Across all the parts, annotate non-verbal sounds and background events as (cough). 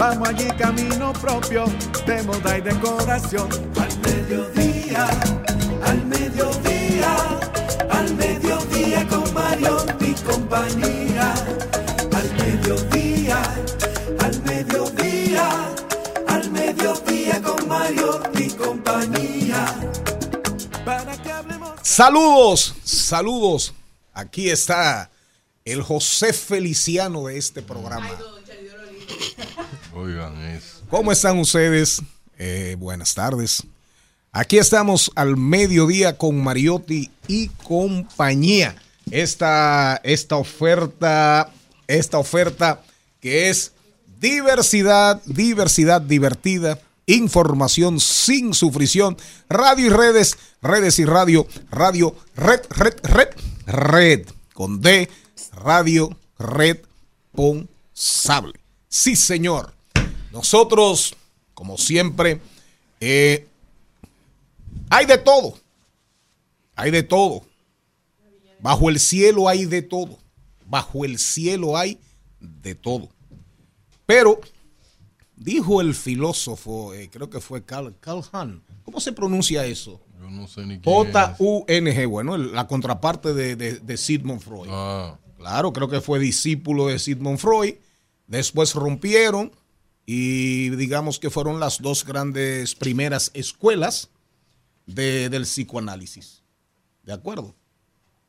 Vamos allí camino propio de moda y decoración. Al mediodía, al mediodía, al mediodía con Mario y compañía. Al mediodía, al mediodía, al mediodía con Mario y compañía. Para que hablemos. Saludos, saludos. Aquí está el José Feliciano de este programa. ¿Cómo están ustedes? Eh, buenas tardes. Aquí estamos al mediodía con Mariotti y compañía. Esta, esta oferta, esta oferta que es diversidad, diversidad divertida, información sin sufrición, radio y redes, redes y radio, radio, red, red, red, red, con D, radio, red, responsable. Sí, señor. Nosotros, como siempre, eh, hay de todo. Hay de todo. Bajo el cielo hay de todo. Bajo el cielo hay de todo. Pero, dijo el filósofo, eh, creo que fue Carl, Carl Hahn, ¿cómo se pronuncia eso? Yo no sé ni. J-U-N-G, bueno, la contraparte de, de- de Sigmund Freud. Ah, Claro, creo que fue discípulo de Sigmund Freud. Después rompieron y digamos que fueron las dos grandes primeras escuelas de- del psicoanálisis. ¿De acuerdo?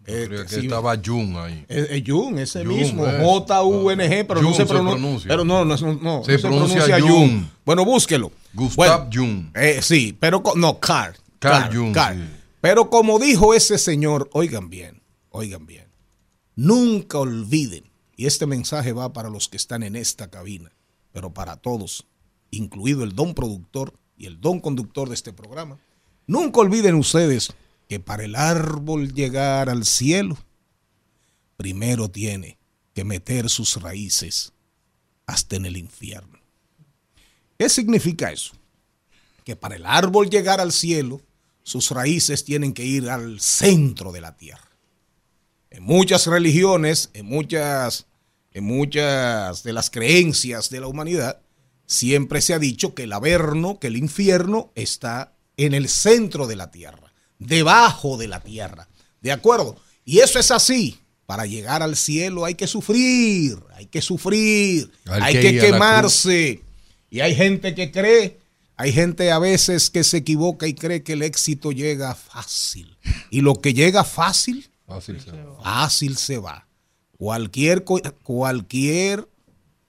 Eh, que sí, estaba Jung ahí. eh, eh, Jung, ese Jung, mismo. J-U-N-G, pero no Jung se, se pronun- pronuncia. Pero no, no, no, no, Se no pronuncia Jung. Bueno, búsquelo. Gustav Bueno, Jung. sí, pero no, Carl. Carl Jung, sí. Pero como dijo ese señor, oigan bien, oigan bien, nunca olviden, y este mensaje va para los que están en esta cabina, pero para todos, incluido el don productor y el don conductor de este programa, nunca olviden ustedes que para el árbol llegar al cielo, primero tiene que meter sus raíces hasta en el infierno. ¿Qué significa eso? Que para el árbol llegar al cielo, sus raíces tienen que ir al centro de la tierra. En muchas religiones, en muchas, en muchas de las creencias de la humanidad, siempre se ha dicho que el averno, que el infierno está en el centro de la tierra, debajo de la tierra. ¿De acuerdo? Y eso es así. Para llegar al cielo hay que sufrir, hay que sufrir, Hay hay que quemarse. Y hay gente que cree, hay gente a veces que se equivoca y cree que el éxito llega fácil. Y lo que llega fácil, Fácil se va. fácil se va. Cualquier, cualquier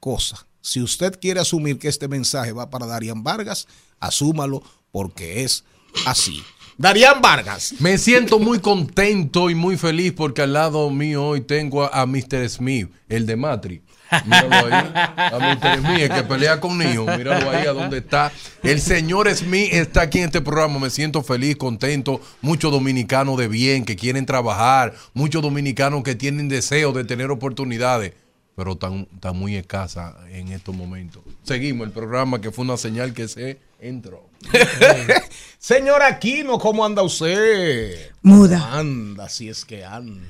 cosa. Si usted quiere asumir que este mensaje va para Darían Vargas, asúmalo porque es así. Darían Vargas. Me siento muy contento y muy feliz porque al lado mío hoy tengo a, a Mr. Smith, el de Matri. Míralo ahí. A Mr. Smith, el que pelea con Neo. Míralo ahí a donde está. El señor Smith está aquí en este programa. Me siento feliz, contento. Muchos dominicanos de bien que quieren trabajar. Muchos dominicanos que tienen deseo de tener oportunidades. pero tan, tan muy escasa en estos momentos. Seguimos el programa que fue una señal que se entró. (laughs) Señor Aquino, ¿cómo anda usted? Muda. ¿Cómo anda, si es que anda.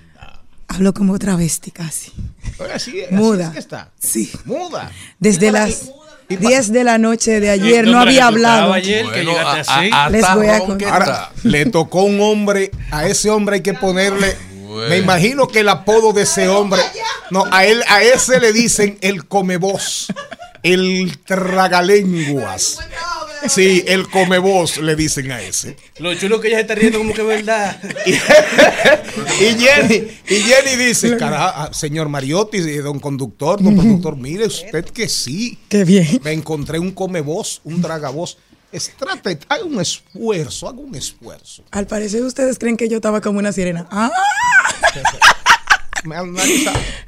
Hablo como travesti casi. Oiga, sí, así Muda. es que está. Sí. Muda. Desde las 10 de la noche de ayer no había hablado. ayer que Bueno, llegaste a- así. a- Les hasta voy a ron que contar. Ahora, está. le tocó un hombre, a ese hombre hay que ponerle, Bueno. me imagino que el apodo de ese hombre, no, a él, a ese le dicen el comeboz, el tragalenguas. Sí, el comeboz le dicen a ese. Lo chulo que ella se está riendo como que es verdad. Y, (laughs) y Jenny, y Jenny dice, "Cara- ah, señor Mariotti, eh, don conductor, don productor, mire usted que sí. Qué bien. Me encontré un comeboz, un tragaboz. Es, trate, haga un esfuerzo, haga un esfuerzo. Al parecer ustedes creen que yo estaba como una sirena. (laughs) Ah,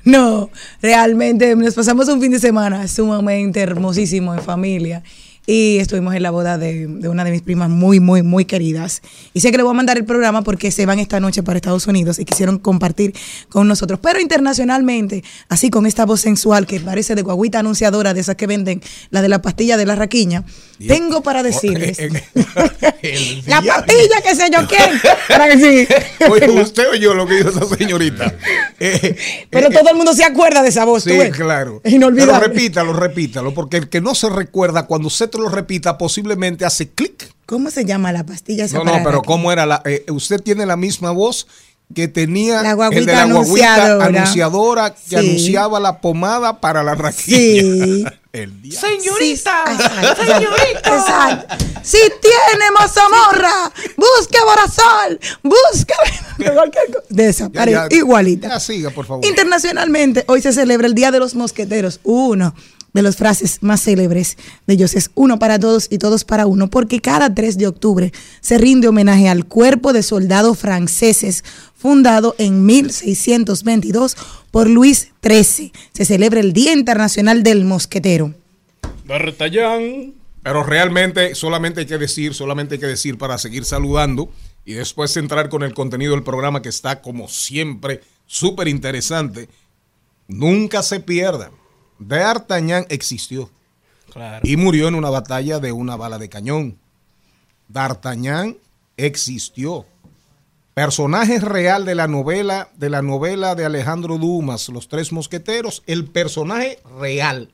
no, realmente nos pasamos un fin de semana sumamente hermosísimo en familia. Y estuvimos en la boda de, de una de mis primas muy, muy, muy queridas. Y sé que le voy a mandar el programa porque se van esta noche para Estados Unidos y quisieron compartir con nosotros. Pero internacionalmente, así con esta voz sensual que parece de guaguita anunciadora, de esas que venden, la de la pastilla de la raquiña, tengo para decirles. (laughs) El la pastilla que sé yo quién. Para que sí. (laughs) Oye, usted oyó lo que dijo esa señorita. (laughs) Eh, Pero eh, todo el mundo se acuerda de esa voz. Sí, ¿tú claro. Es inolvidable. Pero repítalo, repítalo, porque el que no se recuerda, cuando usted lo repita, posiblemente hace clic. ¿Cómo se llama la pastilla esa No, no, pero? ¿cómo era? La, eh, usted tiene la misma voz que tenía La el de la guaguita anunciadora. anunciadora que Sí. anunciaba la pomada para la raquilla. Sí. (laughs) El día. Señorita. (laughs) Señorita. Exacto. Si tiene mazamorra, busque Borazol, busque (laughs) cualquier cosa. De esa, Ya, pare- ya, igualita. Ya siga, por favor. Internacionalmente, hoy se celebra el Día de los Mosqueteros, uno de las frases más célebres de ellos es uno para todos y todos para uno, porque cada 3 de octubre se rinde homenaje al cuerpo de soldados franceses fundado en 1622 por Luis XIII. Se celebra el Día Internacional del Mosquetero. D'Artagnan. Pero realmente solamente hay que decir, solamente hay que decir para seguir saludando y después entrar con el contenido del programa que está como siempre súper interesante. Nunca se pierdan. D'Artagnan existió Claro. y murió en una batalla de una bala de cañón. D'Artagnan existió. Personaje real de la novela, de la novela de Alejandro Dumas, Los Tres Mosqueteros, el personaje real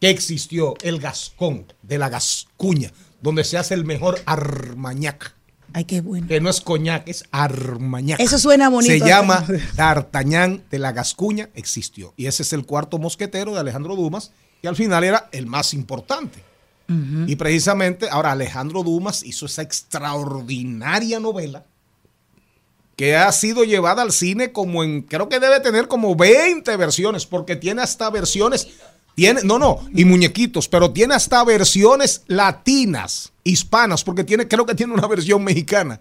que existió, el Gascón de la Gascuña, donde se hace el mejor armañac, Ay, qué bueno. que no es coñac, es armañac. Eso suena bonito. Se llama (laughs) D'Artagnan de la Gascuña, existió. Y ese es el cuarto mosquetero de Alejandro Dumas, que al final era el más importante. Y precisamente, ahora Alejandro Dumas hizo esa extraordinaria novela que ha sido llevada al cine como en, creo que debe tener como 20 versiones, porque tiene hasta versiones, tiene, no, no, y muñequitos, pero tiene hasta versiones latinas, hispanas, porque tiene, creo que tiene una versión mexicana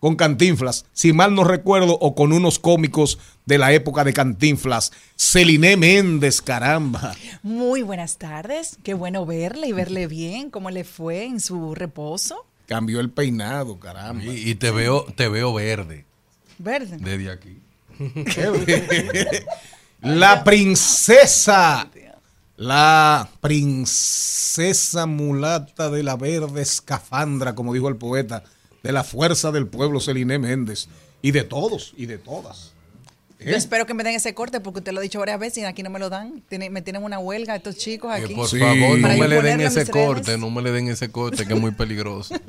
con Cantinflas, si mal no recuerdo, o con unos cómicos de la época de Cantinflas. Celine Méndez, caramba. Muy buenas tardes, qué bueno verle y verle bien, cómo le fue en su reposo. Cambió el peinado, caramba. Y, y te veo, te veo verde Verde. desde aquí. (laughs) La princesa. La princesa mulata de la verde escafandra, como dijo el poeta, de la fuerza del pueblo, Celine Méndez. Y de todos, y de todas. Yo espero que me den ese corte porque usted lo ha dicho varias veces y aquí no me lo dan. Tiene- me tienen una huelga estos chicos Que aquí. por Sí. favor, no me le den ese redes. corte, no me le den ese corte que es muy peligroso. (laughs)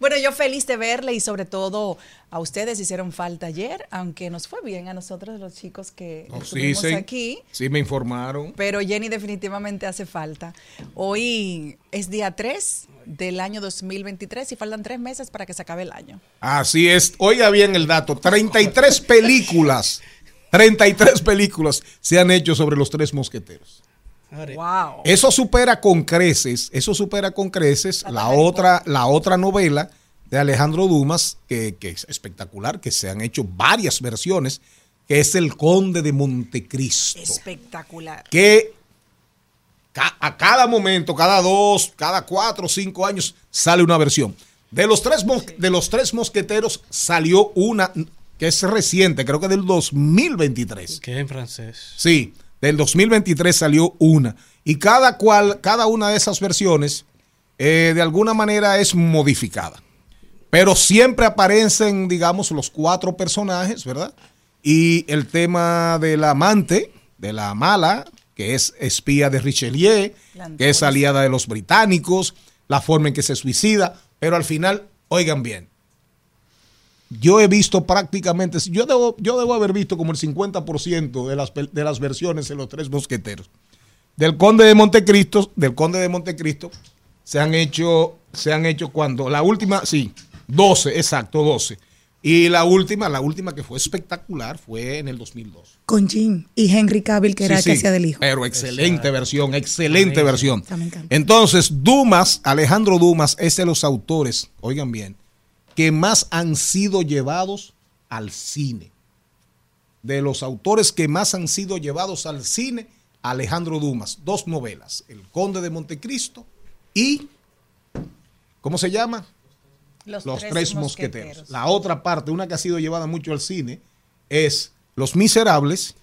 Bueno, yo feliz de verle y sobre todo a ustedes hicieron falta ayer, aunque nos fue bien a nosotros los chicos que estuvimos aquí. sí, me informaron. Pero Jenny definitivamente hace falta. Hoy es día 3 del año 2023 y faltan tres meses para que se acabe el año. Así es. Oiga bien el dato. 33 películas. 33 películas se han hecho sobre los tres mosqueteros. Wow. Eso supera con creces, eso supera con creces la otra, la otra novela de Alejandro Dumas, que, que es espectacular, que se han hecho varias versiones, que es El Conde de Montecristo. Espectacular. que ca- a cada momento, cada dos, cada cuatro o cinco años sale una versión. De los tres, mos- de los tres mosqueteros salió una, que es reciente, creo que del 2023. Que es en francés. Sí, del 2023 salió una. Y cada cual, cada una de esas versiones, eh, de alguna manera es modificada. Pero siempre aparecen, digamos, los cuatro personajes, ¿verdad? Y el tema del amante, de la mala, que es espía de Richelieu, que es aliada de los británicos, la forma en que se suicida, pero al final, oigan bien, yo he visto prácticamente, yo debo, yo debo haber visto como el 50% de las, de las versiones de los tres mosqueteros. Del Conde de Montecristo, del Conde de Montecristo, se han hecho, se han hecho cuando, la última, sí, 12, exacto, 12. Y la última, la última que fue espectacular fue en el 2002. Con Jim y Henry Cavill, que era Sí, el que sí, hacía del hijo. Pero excelente versión, excelente versión. Me encanta. Entonces, Dumas, Alejandro Dumas, es de los autores, oigan bien, que más han sido llevados al cine. De los autores que más han sido llevados al cine, Alejandro Dumas. Dos novelas, El Conde de Montecristo y, ¿cómo se llama? Los, Los Tres, mosqueteros. La otra parte, una que ha sido llevada mucho al cine, es Los Miserables.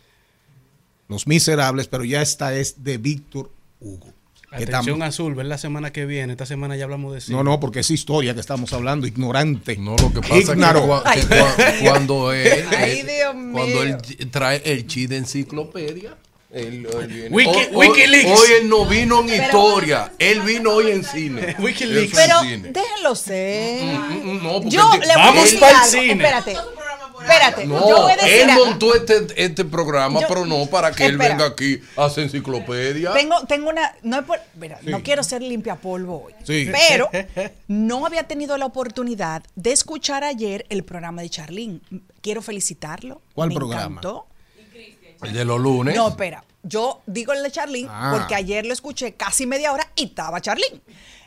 Los Miserables, pero ya esta es de Víctor Hugo. Atención azul, ver la semana que viene. Esta semana ya hablamos de cine. No, no, porque es historia que estamos hablando, ignorante. No, lo que pasa Ignaro. es que, cua- que cua- cuando él, Ay, Dios cuando él trae el chi de enciclopedia, él, él viene- Wiki- hoy, hoy- Wikileaks. hoy él no vino en historia, él vino hoy en cine. Wikileaks. Pero déjenlo ser. Mm, mm, no, porque Yo le voy a Vamos decir pa'l algo. cine. Espérate. Espérate. No, yo voy a decir él algo. montó este, este programa, Yo- pero no para que él venga aquí a hacer enciclopedia. Tengo, tengo una. No, es por- mira, no quiero ser limpia polvo hoy. Sí. Pero (laughs) no había tenido la oportunidad de escuchar ayer el programa de Charlene. Quiero felicitarlo. ¿Cuál Me programa? encantó. El de los lunes. No, espera. Yo digo el de Charlene Ah. porque ayer lo escuché casi media hora y estaba Charlene.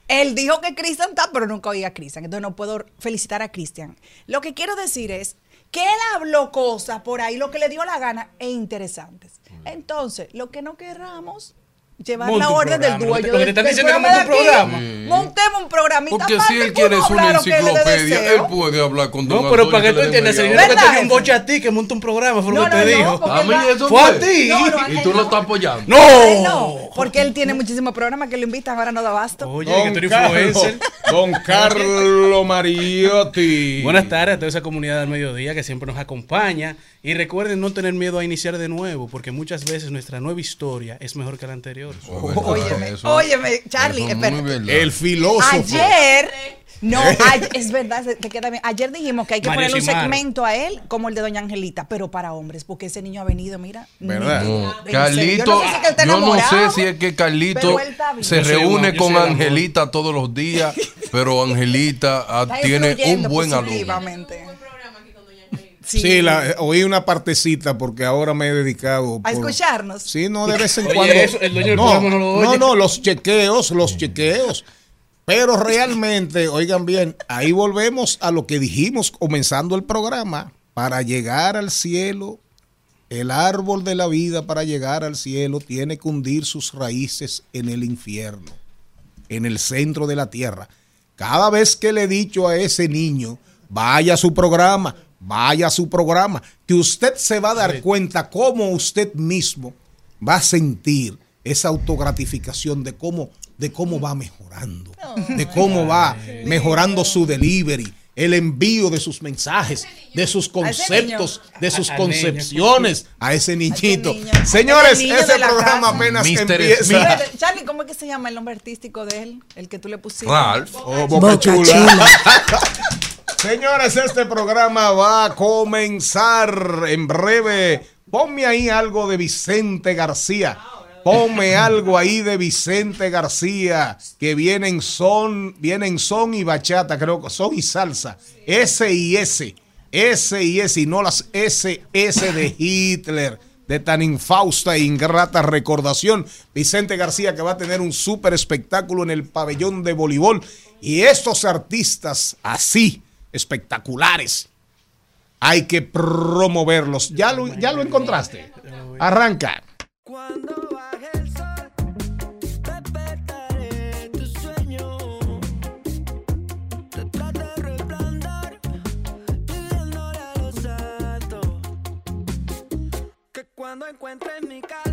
Él dijo que Cristian está, pero nunca oí a Cristian. Entonces no puedo felicitar a Cristian. Lo que quiero decir es que él habló cosas por ahí, lo que le dio la gana, e interesantes. Entonces, lo que no querramos llevar Monte la orden del Lo que te del diciendo que un programa. Montemos un programita Porque si él quiere es una hablar lo que le enciclopedia, él puede hablar con don No, pero para que tú entiendas, el dinero que ¿Verdad, te dio un boche a ti que monta un programa, fue lo No, que te no, dijo. A mí eso Fue a ti. Y tú lo estás apoyando. ¡No! No, porque él tiene muchísimos programas que lo invitan, ahora no da abasto. Oye, que tú eres influencer. Don (laughs) Carlos Mariotti. Buenas tardes a toda esa comunidad del mediodía que siempre nos acompaña. Y recuerden no tener miedo a iniciar de nuevo, porque muchas veces nuestra nueva historia es mejor que la anterior. Óyeme, Eso- óyeme, Charlie, eso es espérate. muy verdad. El filósofo. Ayer, no, (laughs) es verdad, se- te queda bien. Ayer dijimos que hay que Mario ponerle un Simar. segmento a él como el de Doña Angelita, pero para hombres, porque ese niño ha venido, mira. ¿Verdad? No, Carlito, yo no sé si es que él está yo no enamorado, sé si es que Carlito se reúne un- yo con. Angelita todos los días, pero Angelita ah, tiene un buen alumno. Sí, la, oí una partecita porque ahora me he dedicado. A escucharnos. Sí, no, de vez en Oye, cuando. eso, el dueño del no, programa no lo oye. no, no, los chequeos, los chequeos. Pero realmente, oigan bien, ahí volvemos a lo que dijimos comenzando el programa. Para llegar al cielo, el árbol de la vida para llegar al cielo tiene que hundir sus raíces en el infierno, en el centro de la tierra. Cada vez que le he dicho a ese niño, vaya a su programa, vaya a su programa, que usted se va a dar cuenta cómo usted mismo va a sentir esa autogratificación de cómo, de cómo va mejorando, de cómo va mejorando su delivery, el envío de sus mensajes, de sus conceptos, de sus concepciones a ese niñito. Señores, ese programa apenas empieza. Charlie, ¿cómo es que se llama el nombre artístico de él? El que tú le pusiste. Ralph. Oh, Boca Chula. (laughs) Señores, este programa va a comenzar en breve. Ponme ahí algo de Vicente García. Ponme algo ahí de Vicente García, que viene en son, viene en son y bachata, creo que son y salsa. S y S. S y S, y no las S, S de Hitler, de tan infausta e ingrata recordación. Vicente García que va a tener un súper espectáculo en el pabellón de voleibol. Y estos artistas así, espectaculares. Hay que promoverlos. Ya lo, ya lo encontraste. Arranca. cuando encuentres mi casa.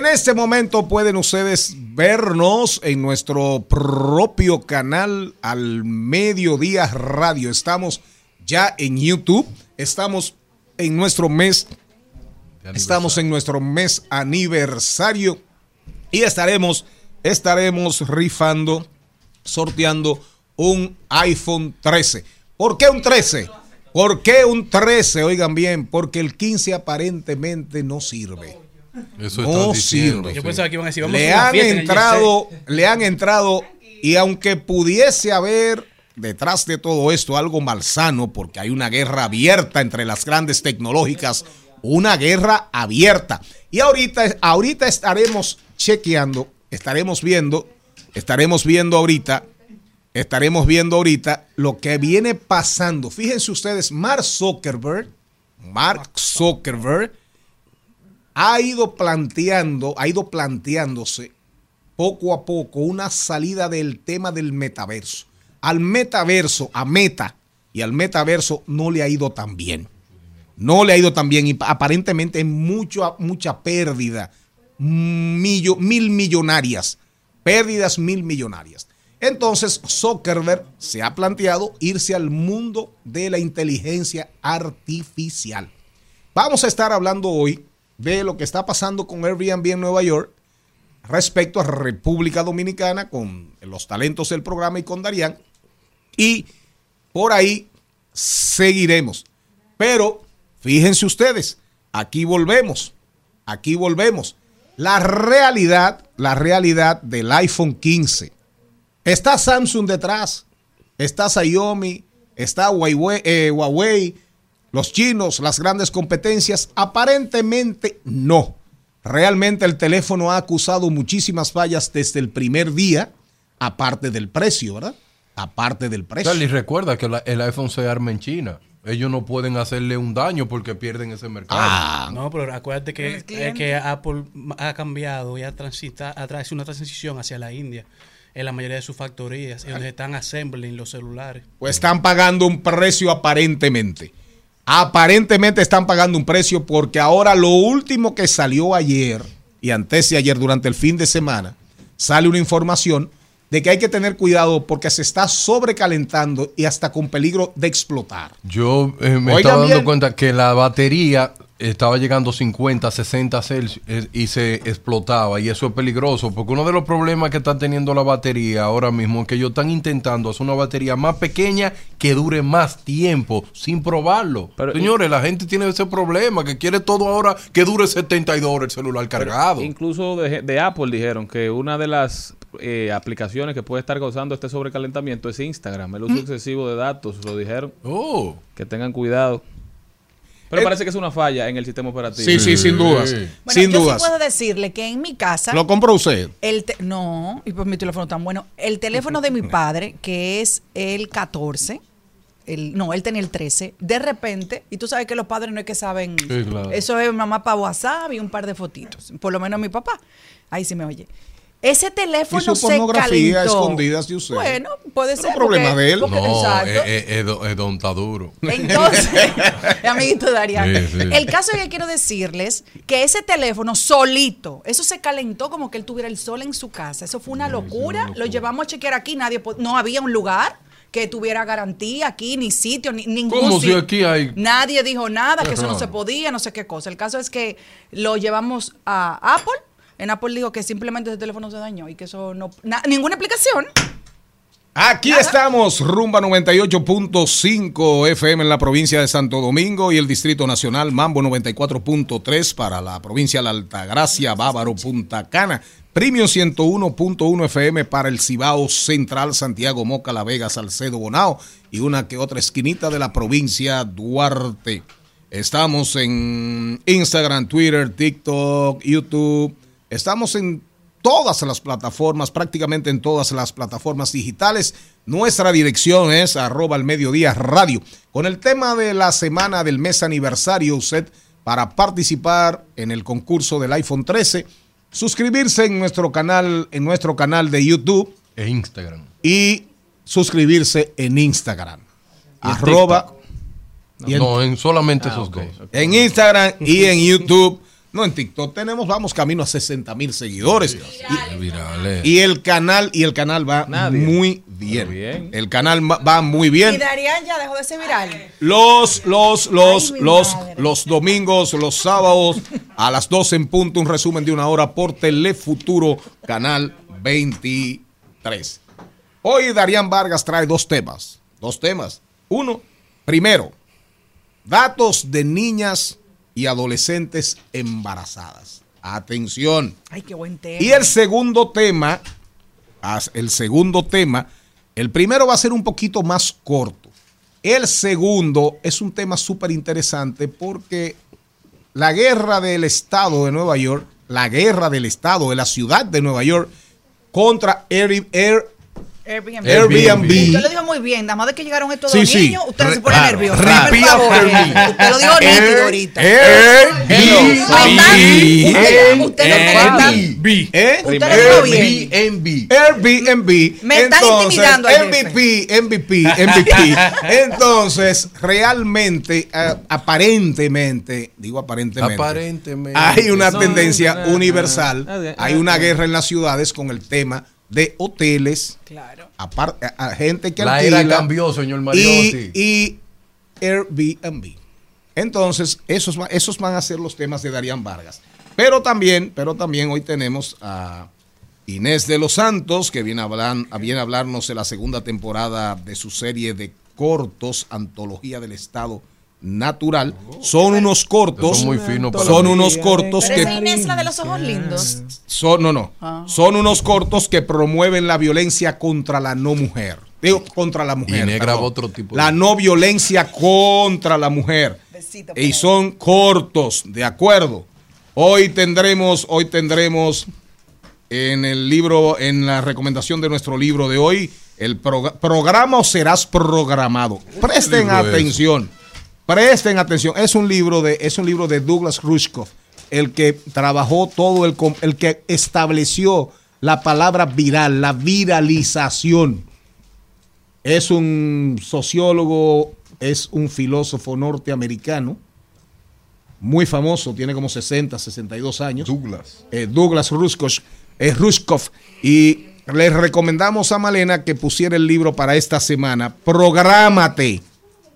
En este momento pueden ustedes vernos en nuestro propio canal al mediodía radio. Estamos ya en YouTube, estamos en nuestro mes, estamos en nuestro mes aniversario y estaremos, estaremos rifando, sorteando un iPhone 13. ¿Por qué un 13? ¿Por qué un 13? Oigan bien, porque el 15 aparentemente no sirve. Eso No sirve. Yo sí. pensaba que iban a decir, vamos le a han en entrado, le han entrado y aunque pudiese haber detrás de todo esto algo malsano, porque hay una guerra abierta entre las grandes tecnológicas, una guerra abierta. Y ahorita, ahorita estaremos chequeando, estaremos viendo, estaremos viendo ahorita, estaremos viendo ahorita lo que viene pasando. Fíjense ustedes, Mark Zuckerberg, Mark Zuckerberg, ha ido planteando, ha ido planteándose poco a poco una salida del tema del metaverso. Al metaverso, a Meta y al metaverso no le ha ido tan bien. No le ha ido tan bien y aparentemente hay mucho, mucha pérdida, millo- mil millonarias, pérdidas mil millonarias. Entonces Zuckerberg se ha planteado irse al mundo de la inteligencia artificial. Vamos a estar hablando hoy de lo que está pasando con Airbnb en Nueva York respecto a República Dominicana con los talentos del programa y con Darían. Y por ahí seguiremos. Pero fíjense ustedes, aquí volvemos, aquí volvemos. La realidad, la realidad del iPhone 15. Está Samsung detrás, está Xiaomi, está Huawei, eh, Huawei, los chinos, las grandes competencias. Aparentemente no. Realmente el teléfono ha acusado muchísimas fallas desde el primer día, aparte del precio, ¿verdad? Aparte del precio. Charlie, recuerda que la- el iPhone se arma en China. Ellos no pueden hacerle un daño porque pierden ese mercado. Ah, No, pero acuérdate que, eh, Apple ha cambiado y ha, transita, ha hecho una transición hacia la India en la mayoría de sus factorías, y donde están assembling los celulares. pues están pagando un precio aparentemente. Aparentemente están pagando un precio porque ahora lo último que salió ayer y antes de ayer durante el fin de semana, sale una información de que hay que tener cuidado porque se está sobrecalentando y hasta con peligro de explotar. Yo eh, me Oigan estaba dando bien. cuenta que la batería estaba llegando a 50, 60 Celsius eh, y se explotaba. Y eso es peligroso, porque uno de los problemas que está teniendo la batería ahora mismo es que ellos están intentando hacer una batería más pequeña que dure más tiempo sin probarlo. Pero- Señores, la gente tiene ese problema, que quiere todo ahora que dure 72 horas el celular cargado. Incluso de, de Apple dijeron que una de las eh, aplicaciones que puede estar causando este sobrecalentamiento es Instagram, el uso excesivo de datos, lo dijeron, Oh. que tengan cuidado. Pero Eh, parece que es una falla en el sistema operativo. Sí, sí, sin dudas. Bueno, sin yo dudas. sí puedo decirle que en mi casa. ¿Lo compró usted? El te- no, y pues mi teléfono tan bueno. El teléfono de mi padre, que es el 14, el, no, él tenía el 13, de repente, y tú sabes que los padres no es que saben, Sí, claro. eso es mamá para WhatsApp y un par de fotitos, por lo menos mi papá, ahí sí me oye. Ese teléfono Y su se pornografía calentó. escondidas de usted. Bueno, puede Pero ser. problema porque- de él. porque- No, exacto. eh, eh, eh, don- eh, don está duro. Entonces, (laughs) (laughs) amiguito Darían, Sí, sí. el caso es que quiero decirles que ese teléfono solito, eso se calentó como que él tuviera el sol en su casa. Eso fue una locura. Lo llevamos a chequear aquí, nadie no había un lugar que tuviera garantía aquí, ni sitio, ni ningún ¿Cómo si sitio. aquí hay- Nadie dijo nada, que eso no se podía, no sé qué cosa. El caso es que lo llevamos a Apple. En Apple dijo que simplemente ese teléfono se dañó y que eso no... na- ninguna explicación. Aquí estamos, Rumba 98.5 FM en la provincia de Santo Domingo y el Distrito Nacional, Mambo 94.3 para la provincia de la Altagracia, Bávaro, Punta Cana. Premium 101.1 FM para el Cibao Central, Santiago, Moca, La Vega, Salcedo, Bonao y una que otra esquinita de la provincia Duarte. Estamos en Instagram, Twitter, TikTok, YouTube. Estamos en todas las plataformas, prácticamente en todas las plataformas digitales. Nuestra dirección es arroba al mediodía radio. Con el tema de la semana del mes aniversario, usted para participar en el concurso del iPhone 13, suscribirse en nuestro canal, en nuestro canal de YouTube E Instagram. y suscribirse en Instagram. Y Arroba y en- No, en solamente Ah, esos dos. en Instagram y en YouTube. No, en TikTok tenemos, vamos camino a 60 mil seguidores. Virales. Y, y el canal, y el canal va Nadie. muy bien. Bien. El canal va- muy Y bien. Darían ya dejó de ser viral. Los, los, los, Ay, los, madre. los domingos, los sábados, a las 12 en punto, un resumen de una hora por Telefuturo, canal 23. Hoy Darían Vargas trae dos temas. Dos temas. Uno, primero, datos de niñas y adolescentes embarazadas. Atención. Ay, qué buen tema. Y el segundo tema, el segundo tema, el primero va a ser un poquito más corto. El segundo es un tema súper interesante porque la guerra del Estado de Nueva York, la guerra del Estado de la ciudad de Nueva York contra Air, Air- Airbnb. Airbnb. Usted lo dijo muy bien, nada más de que llegaron estos Sí, dos sí. niños, usted Re- se pone claro. nervioso. After me. Usted lo dijo nítido ahorita. Airbnb. Usted lo está- ¿Eh? Usted lo dijo bien. Airbnb. Airbnb. Me están intimidando. MVP, MVP, MVP. Entonces, realmente, eh, aparentemente, digo aparentemente, Aparentemente. hay una tendencia universal. Hay una guerra en las ciudades con el tema de hoteles, Claro. aparte, a, a gente que La era cambió, señor Mariotti. y, y Airbnb. Entonces, esos, esos van a ser los temas de Darían Vargas. Pero también, pero también hoy tenemos a Inés de los Santos, que viene a, hablar, viene a hablarnos de la segunda temporada de su serie de cortos, Antología del Estado Natural. Son unos cortos. Son muy finos para Son mí. unos cortos Pero que esa Inés la de los ojos lindos. son, no, no. Ah. Son unos cortos que promueven la violencia contra la no mujer. Digo, contra la mujer. Inés perdón. grabó otro tipo de- La no violencia contra la mujer. Besito, Y son cortos, de acuerdo. Hoy tendremos, hoy tendremos en el libro, en la recomendación de nuestro libro de hoy, el programa o serás programado. Presten es? Presten atención. Es un libro de, es un libro de Douglas Rushkoff, el que trabajó todo el, el que estableció la palabra viral, la viralización. Es un sociólogo, es un filósofo norteamericano, muy famoso, tiene como 60, 62 años. Douglas. eh, Douglas Rushkoff, eh, Rushkoff, y les recomendamos a Malena que pusiera el libro para esta semana. Prográmate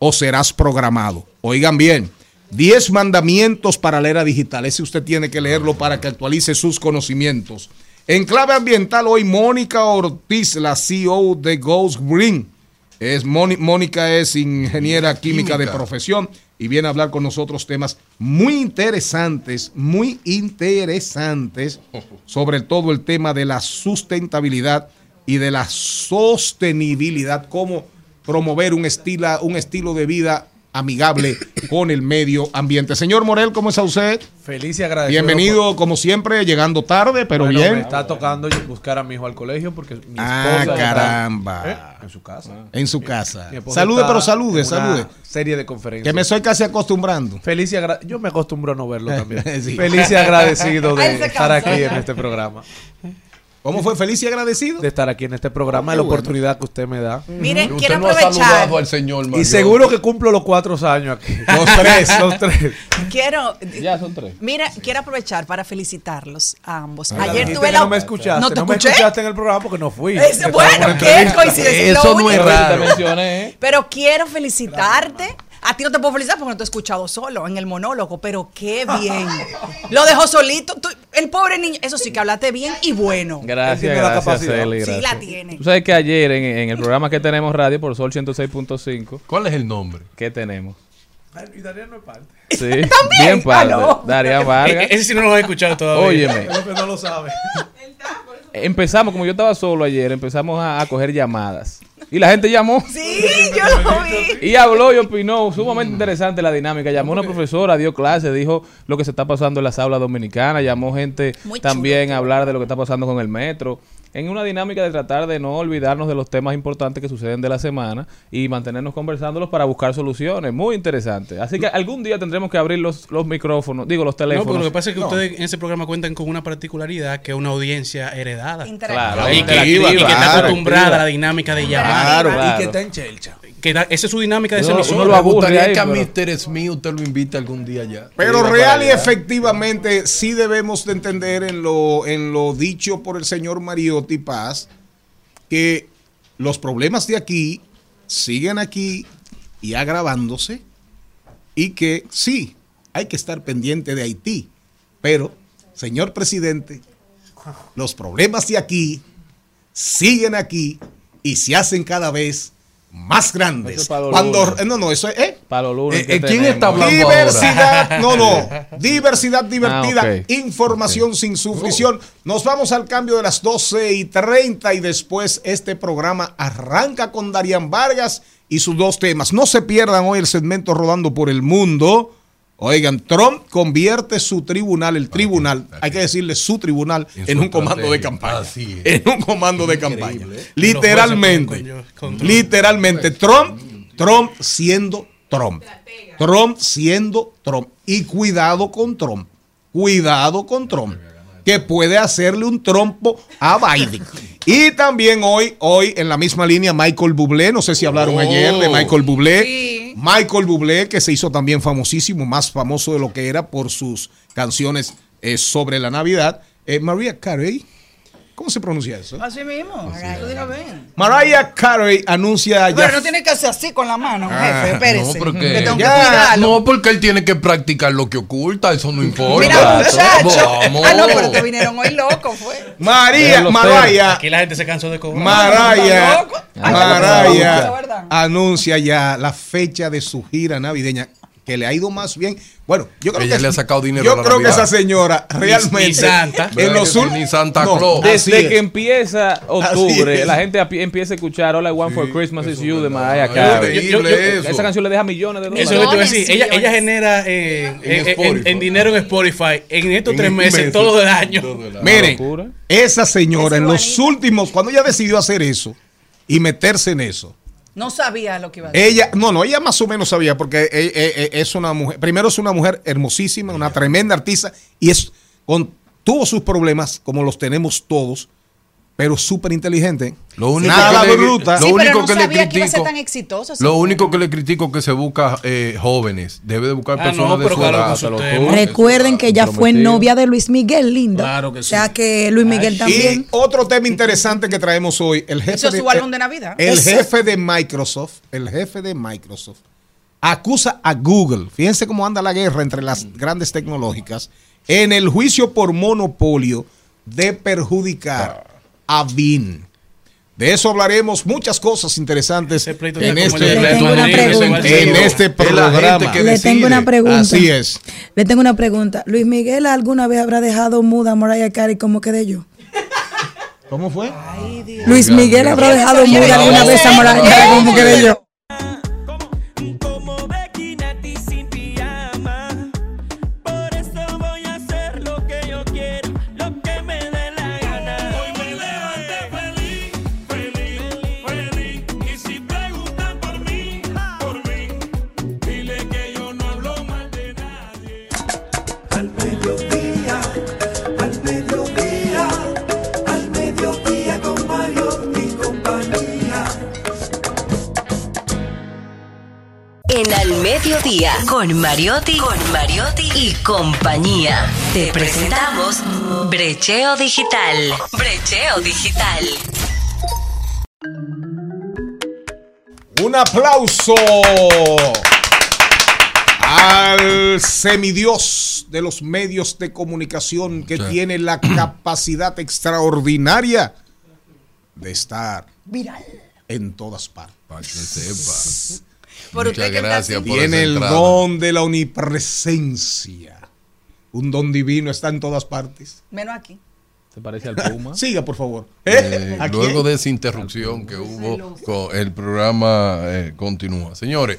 o serás programado. Oigan bien, 10 mandamientos para la era digital. Ese usted tiene que leerlo para que actualice sus conocimientos. En clave ambiental, hoy Mónica Ortiz, la CEO de Ghost Green. Es Móni- Mónica es ingeniera química de Química. profesión y viene a hablar con nosotros temas muy interesantes, muy interesantes, sobre todo el tema de la sustentabilidad y de la sostenibilidad, cómo promover un, estilo, un estilo de vida amigable (coughs) con el medio ambiente. Señor Morel, ¿cómo está usted? Feliz y agradecido. Bienvenido, como siempre, llegando tarde, pero Bueno, bien. Me está tocando buscar a mi hijo al colegio porque mi Ah, esposa está- caramba. ¿Eh? en su casa. En su casa. Salude, pero salude, en una salude. Serie de conferencias. Que me estoy casi acostumbrando. Feliz y agra- Yo me acostumbro a no verlo también. (laughs) Sí. Feliz y agradecido (laughs) de estar aquí en este programa. (laughs) ¿Cómo fue feliz y agradecido? De estar aquí en este programa, Qué la bueno. oportunidad que usted me da. Miren, Usted quiero no ha aprovechar. saludado al señor Y Mariotti. seguro que cumplo los cuatro años aquí. (laughs) Los tres. los tres. Quiero. Ya son tres. Mira, quiero aprovechar para felicitarlos a ambos. Ayer tuve la. no me escuchaste. ¿No No, te me escuchaste en el programa porque no fui. Es- bueno, qué coincidencia. Eso no es raro. mencioné, ¿eh? Pero quiero felicitarte. A ti no te puedo felicitar porque no te he escuchado solo en el monólogo, pero qué bien. Lo dejó solito. Tú- el pobre niño. Eso sí que hablaste bien y bueno. Gracias, gracias, Sí, la tiene. Tú sabes que ayer en, en el programa que tenemos radio por Sol 106.5, ¿Cuál es el nombre? ¿qué tenemos? Y Darío no es parte. Sí, (laughs) bien padre. Ah, no. Darían E- Vargas. Ese sí no lo he escuchado todavía. Óyeme, Es lo que no lo sabe. empezamos, como yo estaba solo ayer, empezamos a, a coger llamadas. Y la gente llamó. Sí, yo lo vi. Y habló y opinó, sumamente interesante la dinámica. Llamó una profesora, dio clase, dijo lo que se está pasando en las aulas dominicanas, llamó gente Muy también chulo. a hablar de lo que está pasando con el metro. En una dinámica de tratar de no olvidarnos de los temas importantes que suceden de la semana y mantenernos conversándolos para buscar soluciones. Muy interesante. Así que algún día tendremos que abrir los, los micrófonos, digo, los No, teléfonos. pero lo que pasa es que ustedes en ese programa cuentan con una particularidad que es una audiencia heredada. Interactiva. Claro, Y que, interactiva, y que está acostumbrada a la dinámica de llamar. Claro. Y que está en Chelcha. Que da- esa es su dinámica de esa No, uno lo gustaría ahí, que a pero- Mr. Smith usted lo invite algún día ya. Pero real y efectivamente sí debemos de entender en lo, en lo dicho por el señor Mariotti Paz que los problemas de aquí siguen aquí y agravándose y que sí, hay que estar pendiente de Haití, pero, señor presidente, los problemas de aquí siguen aquí y se hacen cada vez más Eso grandes. es Cuando, no, no, eso es... ¿eh? Para los lunes Eh, eh, ¿quién tenemos. está hablando? Diversidad, no, no. (laughs) Diversidad divertida, Ah, información sin sufrición. Nos vamos al cambio de las 12 y 30 y después este programa arranca con Darían Vargas y sus dos temas. No se pierdan hoy el segmento Rodando por el Mundo. Oigan, Trump convierte su tribunal, el tribunal, hay que decirle su tribunal, En en su un comando de campaña. Así es. En un comando de campaña. jueces Literalmente. Literalmente. Trump, Trump siendo Trump. Trump siendo Trump. Y cuidado con Trump. Cuidado con Trump. Que puede hacerle un trompo a Biden. Y también hoy, hoy en la misma línea, Michael Bublé. No sé si hablaron Oh. ayer de Michael Bublé. Sí. Michael Bublé, que se hizo también famosísimo, más famoso de lo que era por sus canciones eh, sobre la Navidad. Eh, Mariah Carey. ¿Cómo se pronuncia eso? Así mismo. Mariah Carey anuncia ya. Pero no tiene que hacer así con la mano, Ah, jefe. Espérese. No, porque que tengo que Ya, cuidarlo. No, porque él tiene que practicar lo que oculta, eso no importa. Mira, muchacho. Vamos. Ah, no, pero te vinieron hoy loco, fue. María, Mariah, Aquí la gente se cansó de cobrar. Mariah, Mariah anuncia ya la fecha de su gira navideña que le ha ido más bien. Bueno, yo creo Ella que le ha sacado dinero Yo a la creo que esa señora realmente ni Santa. en los Ni Santa Claus. Desde es. que empieza octubre, es. la gente empieza a escuchar All I Want for Christmas is eso You es de. Mariah Es Carey. increíble Yo- yo- eso. Esa canción le deja millones de Eso es lo dólares. que te iba a decir. Millones, Ella, ella genera eh, En eh, en, Spotify. en dinero en Spotify en estos En tres meses, meses. todo el año. Todo el año. Miren, esa señora Es en los últimos, cuando ella decidió hacer eso y meterse en eso, No sabía lo que iba a decir. Ella, no, no, ella más o menos sabía, porque eh, eh, eh, es una mujer, primero es una mujer hermosísima, una tremenda artista, y es, con, tuvo sus problemas, como los tenemos todos, pero súper inteligente. Lo único Nada que le- bruta. lo sí, pero único no que le sabía que iba a ser critico- tan exitosa. Lo único que le critico es que se busca eh, jóvenes. Debe de buscar Ah, personas no, de su claro, edad. Recuerden que ella fue novia de Luis Miguel, linda. Claro que O sí. sea que Luis Miguel Y también. otro tema interesante que traemos hoy, el jefe Hizo de, su álbum de Navidad. El Eso. jefe de Microsoft, el jefe de Microsoft, acusa a Google. Fíjense cómo anda la guerra entre las grandes tecnológicas en el juicio por monopolio de perjudicar a Bing. De eso hablaremos muchas cosas interesantes en este, en este programa. que Le tengo una pregunta. Así es. Le tengo una pregunta. Luis Miguel alguna vez habrá dejado muda a Mariah Carey como quedé yo. ¿Cómo fue? Luis Miguel habrá dejado ¿Quién muda alguna vez a Mariah Carey como quedé yo. Mediodía, con Mariotti, con Mariotti y compañía. Te presentamos Brecheo Digital. Brecheo Digital. Un aplauso al semidios de los medios de comunicación que Sí. tiene la capacidad extraordinaria de estar Viral. en todas partes. Para que sepa. Por usted Muchas que gracias por Tiene el entrada. don de la omnipresencia. Un don divino está en todas partes. Menos aquí. Se parece al Puma. (laughs) Siga, por favor. Eh, ¿A luego quién? de esa interrupción que hubo, con- el programa eh, continúa. Señores,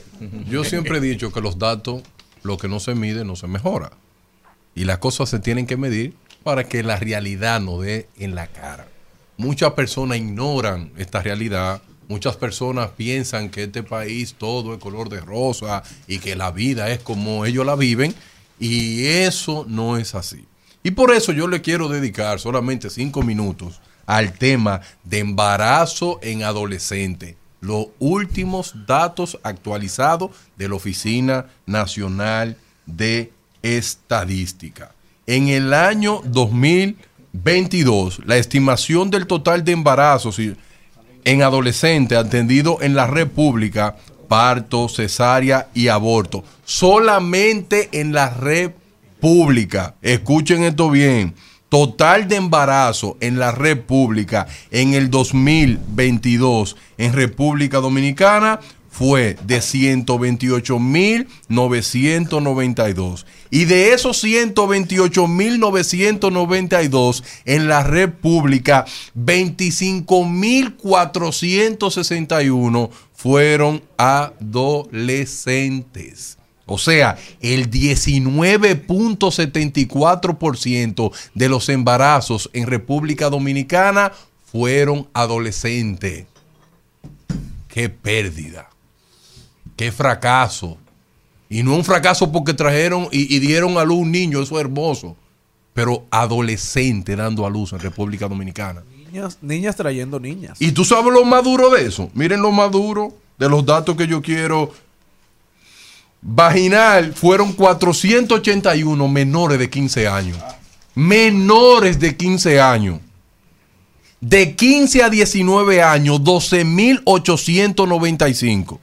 yo siempre he dicho que los datos, lo que no se mide, no se mejora. Y las cosas se tienen que medir para que la realidad nos dé en la cara. Muchas personas ignoran esta realidad. Muchas personas piensan que este país todo es color de rosa y que la vida es como ellos la viven. Y eso no es así. Y por eso yo le quiero dedicar solamente cinco minutos al tema de embarazo en adolescente. Los últimos datos actualizados de la Oficina Nacional de Estadística. En el año 2022, la estimación del total de embarazos en adolescentes atendido en la República, parto, cesárea y aborto, solamente en la República, escuchen esto bien, total de embarazo en la República en el 2022 en República Dominicana fue de 128.992. Y de esos 128.992 en la República, 25.461 fueron adolescentes. O sea, el 19.74% de los embarazos en República Dominicana fueron adolescentes. Qué pérdida. Qué fracaso. Y no un fracaso porque trajeron y, y dieron a luz un niño, eso es hermoso. Pero adolescente dando a luz en República Dominicana. Niñas, niñas trayendo niñas. ¿Y tú sabes lo más duro de eso? Miren lo más duro de los datos que yo quiero. Vaginal fueron 481 menores de 15 años. Menores de 15 años. De 15 a 19 años, 12.895.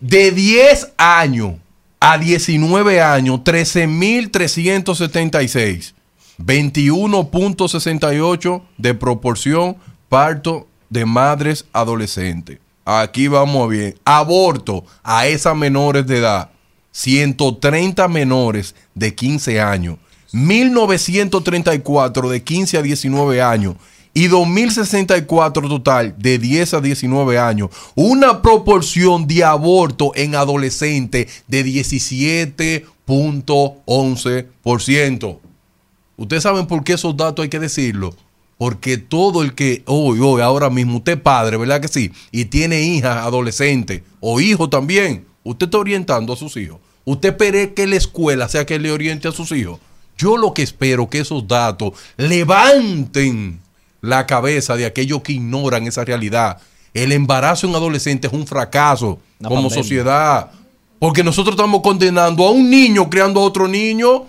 De 10 años a 19 años, 13.376. 21.68 de proporción parto de madres adolescentes. Aquí vamos bien. Aborto a esas menores de edad. 130 menores de 15 años. 1934 de 15 a 19 años. Y 2064 total de 10 a 19 años. Una proporción de aborto en adolescente de 17.11%. Ustedes saben por qué esos datos hay que decirlo. Porque todo el que hoy, hoy, ahora mismo, usted es padre, ¿verdad que sí? Y tiene hijas adolescentes o hijos también. Usted está orientando a sus hijos. Usted espere que la escuela sea que le oriente a sus hijos. Yo lo que espero que esos datos levanten la cabeza de aquellos que ignoran esa realidad. El embarazo en adolescentes es un fracaso Una como pandemia. sociedad. Porque nosotros estamos condenando a un niño creando a otro niño.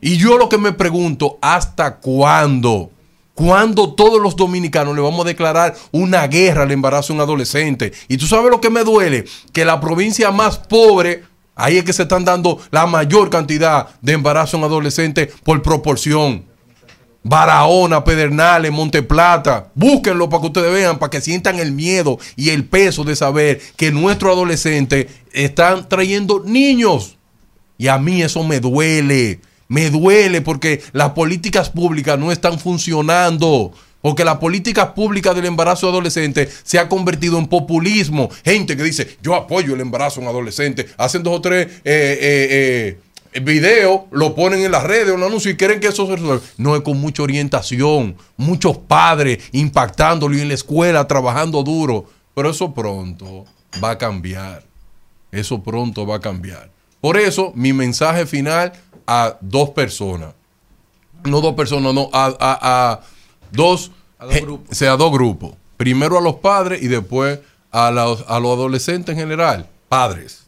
Y yo lo que me pregunto, ¿hasta cuándo? ¿Cuándo todos los dominicanos le vamos a declarar una guerra al embarazo en adolescente? Y tú sabes lo que me duele, que la provincia más pobre, ahí es que se están dando la mayor cantidad de embarazo en adolescente por proporción. Barahona, Pedernales, Monteplata. Búsquenlo para que ustedes vean, para que sientan el miedo y el peso de saber que nuestros adolescentes están trayendo niños. Y a mí eso me duele. Me duele porque las políticas públicas no están funcionando. Porque la política pública del embarazo adolescente se ha convertido en populismo. Gente que dice, yo apoyo el embarazo en adolescente. Hacen dos o tres eh, eh, eh, videos, lo ponen en las redes, un anuncio y quieren que eso se resuelva. No es con mucha orientación. Muchos padres impactándolo y en la escuela trabajando duro. Pero eso pronto va a cambiar. Eso pronto va a cambiar. Por eso, mi mensaje final a dos personas. No dos personas, no, a, a- a dos, ge- o sea, dos grupos. Primero a los padres y después a los, a los adolescentes en general. Padres.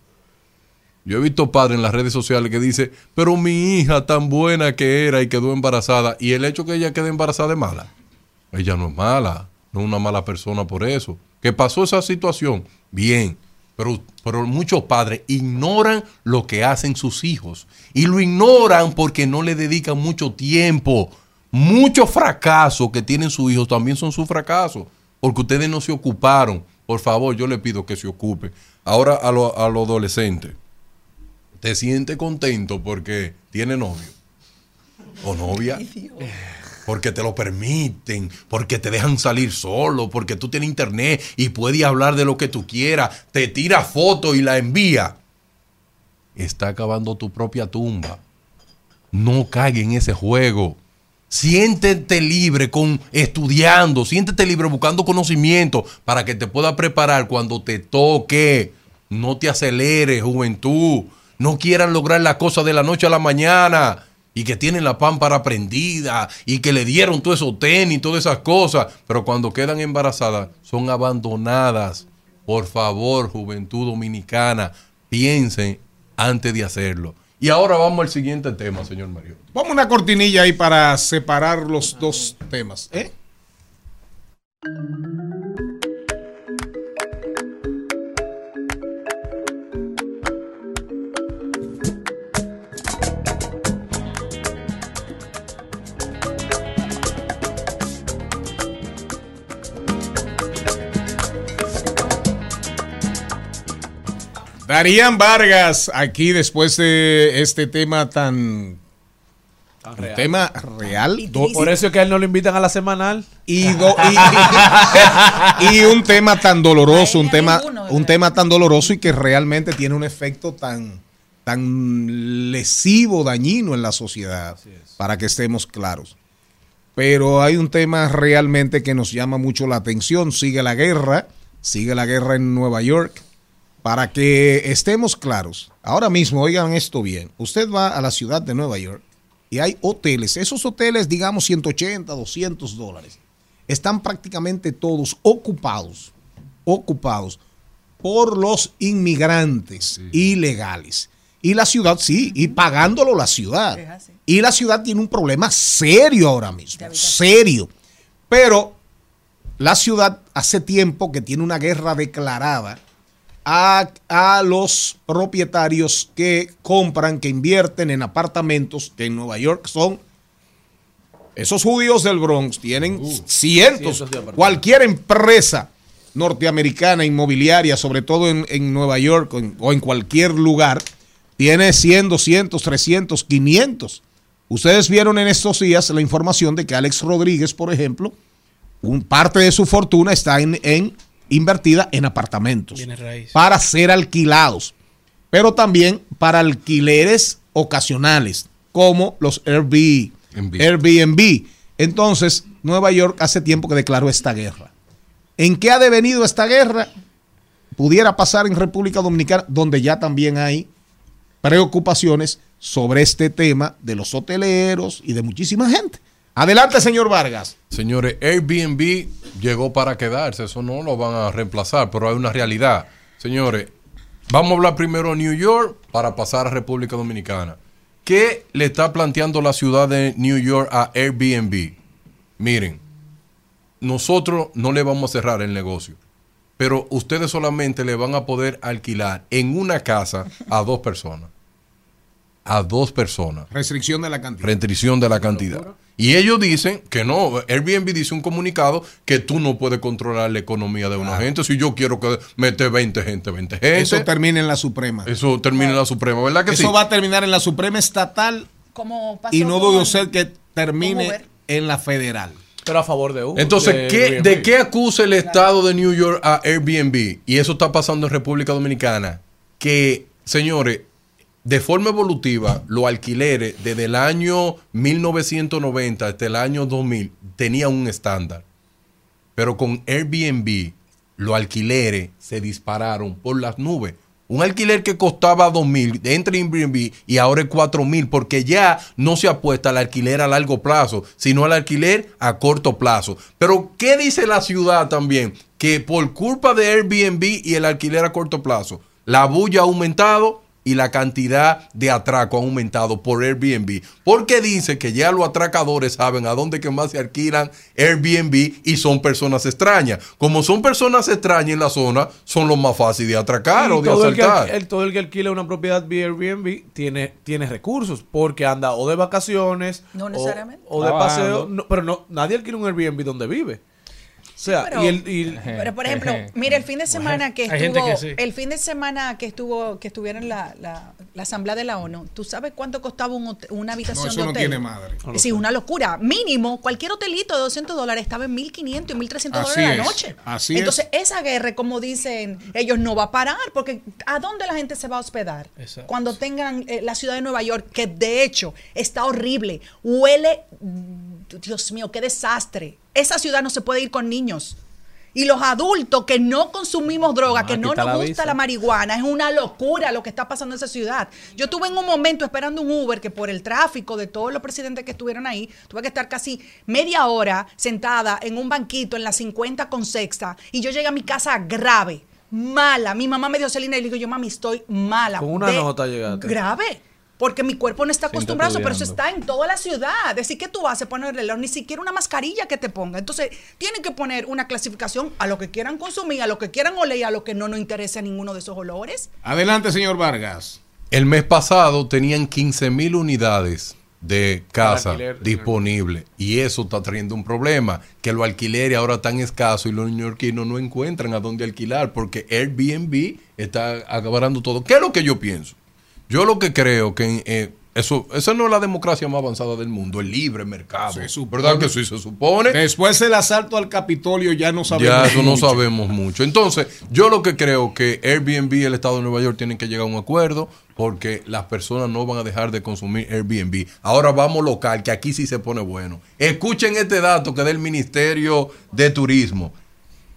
Yo he visto padres en las redes sociales que dicen, pero mi hija tan buena que era y quedó embarazada. Y el hecho que ella quede embarazada es mala. Ella no es mala, no es una mala persona por eso. Que pasó esa situación, bien. Pero, pero muchos padres ignoran lo que hacen sus hijos. Y lo ignoran porque no le dedican mucho tiempo. Muchos fracasos que tienen sus hijos también son sus fracasos. Porque ustedes no se ocuparon. Por favor, yo le pido que se ocupe. Ahora a los a los adolescentes. ¿Te siente contento porque tiene novio? ¿O novia? porque te lo permiten, porque te dejan salir solo, porque tú tienes internet y puedes hablar de lo que tú quieras, te tira foto y la envía. Está acabando tu propia tumba. No caiga en ese juego. Siéntete libre con estudiando, siéntete libre buscando conocimiento para que te pueda preparar cuando te toque. No te aceleres, juventud. No quieran lograr las cosas de la noche a la mañana y que tienen la pámpara prendida y que le dieron todo eso tenis y todas esas cosas, pero cuando quedan embarazadas son abandonadas. Por favor, juventud dominicana, piensen antes de hacerlo. Y ahora vamos al siguiente tema, señor Mario. Vamos una cortinilla ahí para separar los dos temas. ¿eh? Darían Vargas, aquí después de este tema tan... un real. tema real. do- Por eso es que a él no lo invitan a la semanal. y, (laughs) do- y- (laughs) y un tema tan doloroso, un tema, un tema tan doloroso y que realmente tiene un efecto tan, tan lesivo, dañino en la sociedad, para que estemos claros. Pero hay un tema realmente que nos llama mucho la atención. Sigue la guerra, sigue la guerra en Nueva York. Para que estemos claros, ahora mismo, oigan esto bien, usted va a la ciudad de Nueva York y hay hoteles, esos hoteles, digamos 180, 200 dólares, están prácticamente todos ocupados, ocupados por los inmigrantes ilegales. Y la ciudad, sí, y pagándolo la ciudad. Y la ciudad tiene un problema serio ahora mismo, serio. Pero la ciudad hace tiempo que tiene una guerra declarada a, a los propietarios que compran, que invierten en apartamentos que en Nueva York son esos judíos del Bronx. Tienen cientos, cientos cualquier empresa norteamericana inmobiliaria, sobre todo en, en Nueva York o en, o en cualquier lugar, tiene 100, 200, 300, 500. Ustedes vieron en estos días la información de que Alex Rodríguez, por ejemplo, un parte de su fortuna está en, en invertida en apartamentos para ser alquilados, pero también para alquileres ocasionales, como los Airbnb. Airbnb. Entonces, Nueva York hace tiempo que declaró esta guerra. ¿En qué ha devenido esta guerra? Pudiera pasar en República Dominicana, donde ya también hay preocupaciones sobre este tema de los hoteleros y de muchísima gente. Adelante, señor Vargas. Señores, Airbnb llegó para quedarse, eso no lo van a reemplazar, pero hay una realidad. Señores, vamos a hablar primero de New York para pasar a República Dominicana. ¿Qué le está planteando la ciudad de New York a Airbnb? Miren, nosotros no le vamos a cerrar el negocio, pero ustedes solamente le van a poder alquilar en una casa a dos personas. A dos personas Restricción de la cantidad. restricción de la cantidad. Y ellos dicen que no, Airbnb dice un comunicado que tú no puedes controlar la economía de una gente. Si yo quiero que mete 20 gente, 20 gente. Eso termina en la Suprema. Eso termina en la Suprema, ¿verdad que Eso sí? va a terminar en la Suprema Estatal Como pasó y no dudo usted que termine en la federal. Pero a favor de uno. Entonces, ¿qué- ¿de qué acusa el Estado de New York a Airbnb? Y eso está pasando en República Dominicana. Que, señores, de forma evolutiva, los alquileres desde el año 1990 hasta el año 2000 tenían un estándar. Pero con Airbnb, los alquileres se dispararon por las nubes. Un alquiler que costaba 2 mil entra en Airbnb y ahora es 4 mil porque ya no se apuesta al alquiler a largo plazo, sino al alquiler a corto plazo. Pero, ¿qué dice la ciudad también? Que por culpa de Airbnb y el alquiler a corto plazo, la bulla ha aumentado y la cantidad de atraco ha aumentado por Airbnb. Porque dice que ya los atracadores saben a dónde que más se alquilan Airbnb y son personas extrañas. Como son personas extrañas en la zona, son los más fáciles de atracar o de todo el, que, asaltar. al- el- todo el que alquila una propiedad vía Airbnb tiene, tiene recursos porque anda o de vacaciones No o- necesariamente. o, de paseo. No, pero no, nadie alquila un Airbnb donde vive. O sea, pero- y el, y- Pero por ejemplo, mire, el fin de semana que estuvo, que sí. el fin de semana que estuvo, que estuvieron la, la, la Asamblea de la ONU, ¿tú sabes cuánto costaba un hotel- una habitación No, eso de no hotel? tiene madre. No sí, una locura. Mínimo, cualquier hotelito de 200 dólares estaba en 1.500 y 1.300 Así dólares la es, noche. así es. Entonces, esa guerra, como dicen ellos, no va a parar, porque ¿a dónde la gente se va a hospedar? Exacto. Cuando tengan eh, la ciudad de Nueva York, que de hecho está horrible, huele, mm, Dios mío, qué desastre. Esa ciudad no se puede ir con niños. Y los adultos que no consumimos droga, Ah, que no nos la gusta visa. la marihuana, es una locura lo que está pasando en esa ciudad. Yo estuve en un momento esperando un Uber que por el tráfico de todos los presidentes que estuvieron ahí, tuve que estar casi media hora sentada en un banquito en la 50 con sexta y yo llegué a mi casa grave, mala. Mi mamá me dio Celina y le digo yo, mami, estoy mala. Con una De- nota llegaste. Grave. Porque mi cuerpo no está acostumbrado, a pero eso está en toda la ciudad. Decir que tú haces ponerle reloj, ni siquiera una mascarilla que te ponga. Entonces, tienen que poner una clasificación a lo que quieran consumir, a lo que quieran oler y a lo que no nos interese a ninguno de esos olores. Adelante, señor Vargas. El mes pasado tenían 15 mil unidades de casa alquiler. disponibles y eso está trayendo un problema, que los alquileres ahora están escasos y los neoyorquinos no encuentran a dónde alquilar porque Airbnb está acabando todo. ¿Qué es lo que yo pienso? Yo lo que creo que eh, eso, esa no es la democracia más avanzada del mundo, el libre mercado. Se supone. ¿Verdad que sí se supone? Después del asalto al Capitolio ya no sabemos. Ya eso no mucho. sabemos mucho. Entonces, yo lo que creo que Airbnb y el Estado de Nueva York tienen que llegar a un acuerdo porque las personas no van a dejar de consumir Airbnb. Ahora vamos local, que aquí sí se pone bueno. Escuchen este dato que da el Ministerio de Turismo.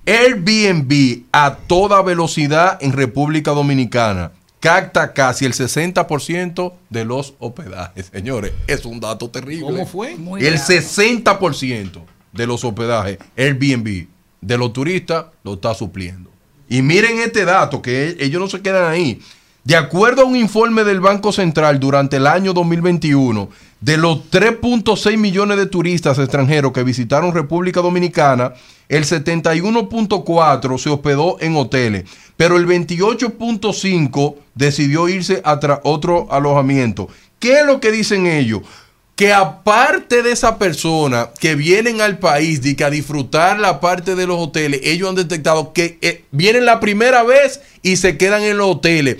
Airbnb a toda velocidad en República Dominicana capta casi el 60% de los hospedajes. Señores, es un dato terrible. ¿Cómo fue? Muy el grave. 60% de los hospedajes Airbnb de los turistas lo está supliendo. Y miren este dato, que e- ellos no se quedan ahí. De acuerdo a un informe del Banco Central durante el año 2021, de los 3.6 millones de turistas extranjeros que visitaron República Dominicana, el 71.4 se hospedó en hoteles, pero el 28.5 decidió irse a otro alojamiento. ¿Qué es lo que dicen ellos? que aparte de esa persona que vienen al país y que a disfrutar la parte de los hoteles, ellos han detectado que eh, vienen la primera vez y se quedan en los hoteles.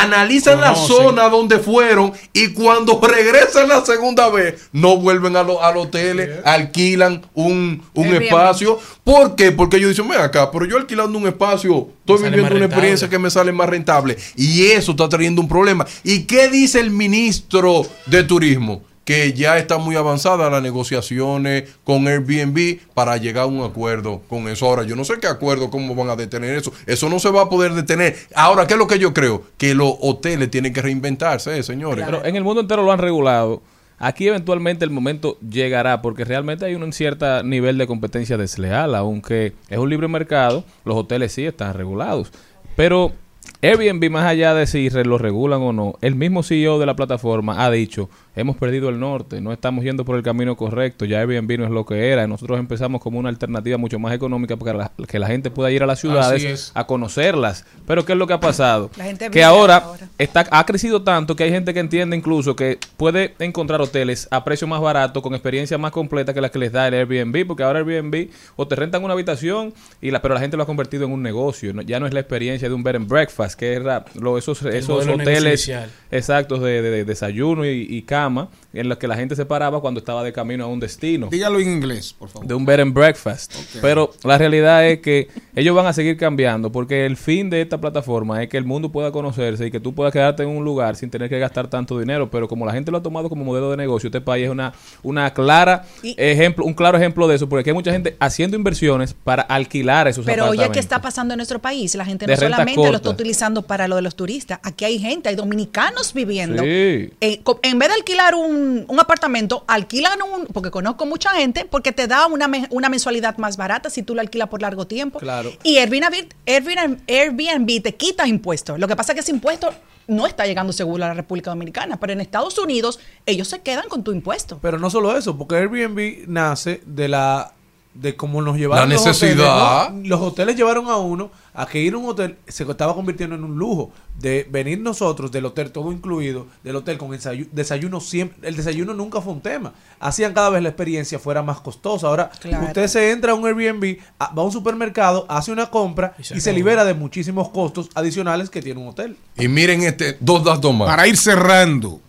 Analizan la zona donde fueron y cuando (laughs) regresan la segunda vez no vuelven a lo- al hotel, alquilan un, un espacio. ¿Por qué? Porque ellos dicen, ven acá, pero yo alquilando un espacio, estoy viviendo una rentable. experiencia que me sale más rentable. Y eso está trayendo un problema. ¿Y qué dice el ministro de Turismo? Que ya está muy avanzada las negociaciones con Airbnb para llegar a un acuerdo con eso. Ahora, yo no sé qué acuerdo, cómo van a detener eso. Eso no se va a poder detener. Ahora, ¿qué es lo que yo creo? Que los hoteles tienen que reinventarse, eh, señores. Pero en el mundo entero lo han regulado. Aquí eventualmente el momento llegará porque realmente hay un cierto nivel de competencia desleal, aunque es un libre mercado, los hoteles sí están regulados. Pero Airbnb, más allá de si lo regulan o no, el mismo CEO de la plataforma ha dicho, hemos perdido el norte, no estamos yendo por el camino correcto, ya Airbnb no es lo que era, nosotros empezamos como una alternativa mucho más económica para la- que la gente pueda ir a las ciudades es. a conocerlas. Pero ¿qué es lo que ha pasado? La gente que ahora, ahora. está, ha crecido tanto que hay gente que entiende incluso que puede encontrar hoteles a precio más barato, con experiencia más completa que la que les da el Airbnb, porque ahora Airbnb o te rentan una habitación, y la, pero la gente lo ha convertido en un negocio, ¿no? ya no es la experiencia de un bed and breakfast, que era lo- esos, esos hoteles exactos de, de- de desayuno y, y cama, en los que la gente se paraba cuando estaba de camino a un destino Dígalo en inglés, por favor. de un bed and breakfast. Pero la realidad es que (laughs) ellos van a seguir cambiando porque el fin de esta plataforma es que el mundo pueda conocerse y que tú puedas quedarte en un lugar sin tener que gastar tanto dinero. Pero como la gente lo ha tomado como modelo de negocio, este país es una, una clara Y- ejemplo, un claro ejemplo de eso, porque aquí hay mucha gente haciendo inversiones para alquilar esos Pero oye, ¿qué está pasando en nuestro país? La gente no solamente lo está utilizando para lo de los turistas. Aquí hay gente, hay dominicanos viviendo. Sí. Eh, en vez de alquilar un, un apartamento, alquilan un, porque conozco mucha gente, porque te da una, una mensualidad más barata si tú lo alquilas por largo tiempo. Claro. Y Airbnb, Airbnb, Airbnb te quita impuestos. Lo que pasa es que ese impuesto no está llegando seguro a la República Dominicana, pero en Estados Unidos ellos se quedan con tu impuesto. Pero no solo eso, porque Airbnb nace de la de cómo nos llevaron La los necesidad. hoteles, ¿no? Los hoteles llevaron a uno a que ir a un hotel se estaba convirtiendo en un lujo. De venir nosotros del hotel, todo incluido, del hotel con ensayu- desayuno siempre. El desayuno nunca fue un tema. Hacían cada vez la experiencia fuera más costosa. Ahora, Claro. usted se entra a un Airbnb, a- va a un supermercado, hace una compra y se se, acabó. libera de muchísimos costos adicionales que tiene un hotel. Y miren este, dos datos más. Para ir cerrando,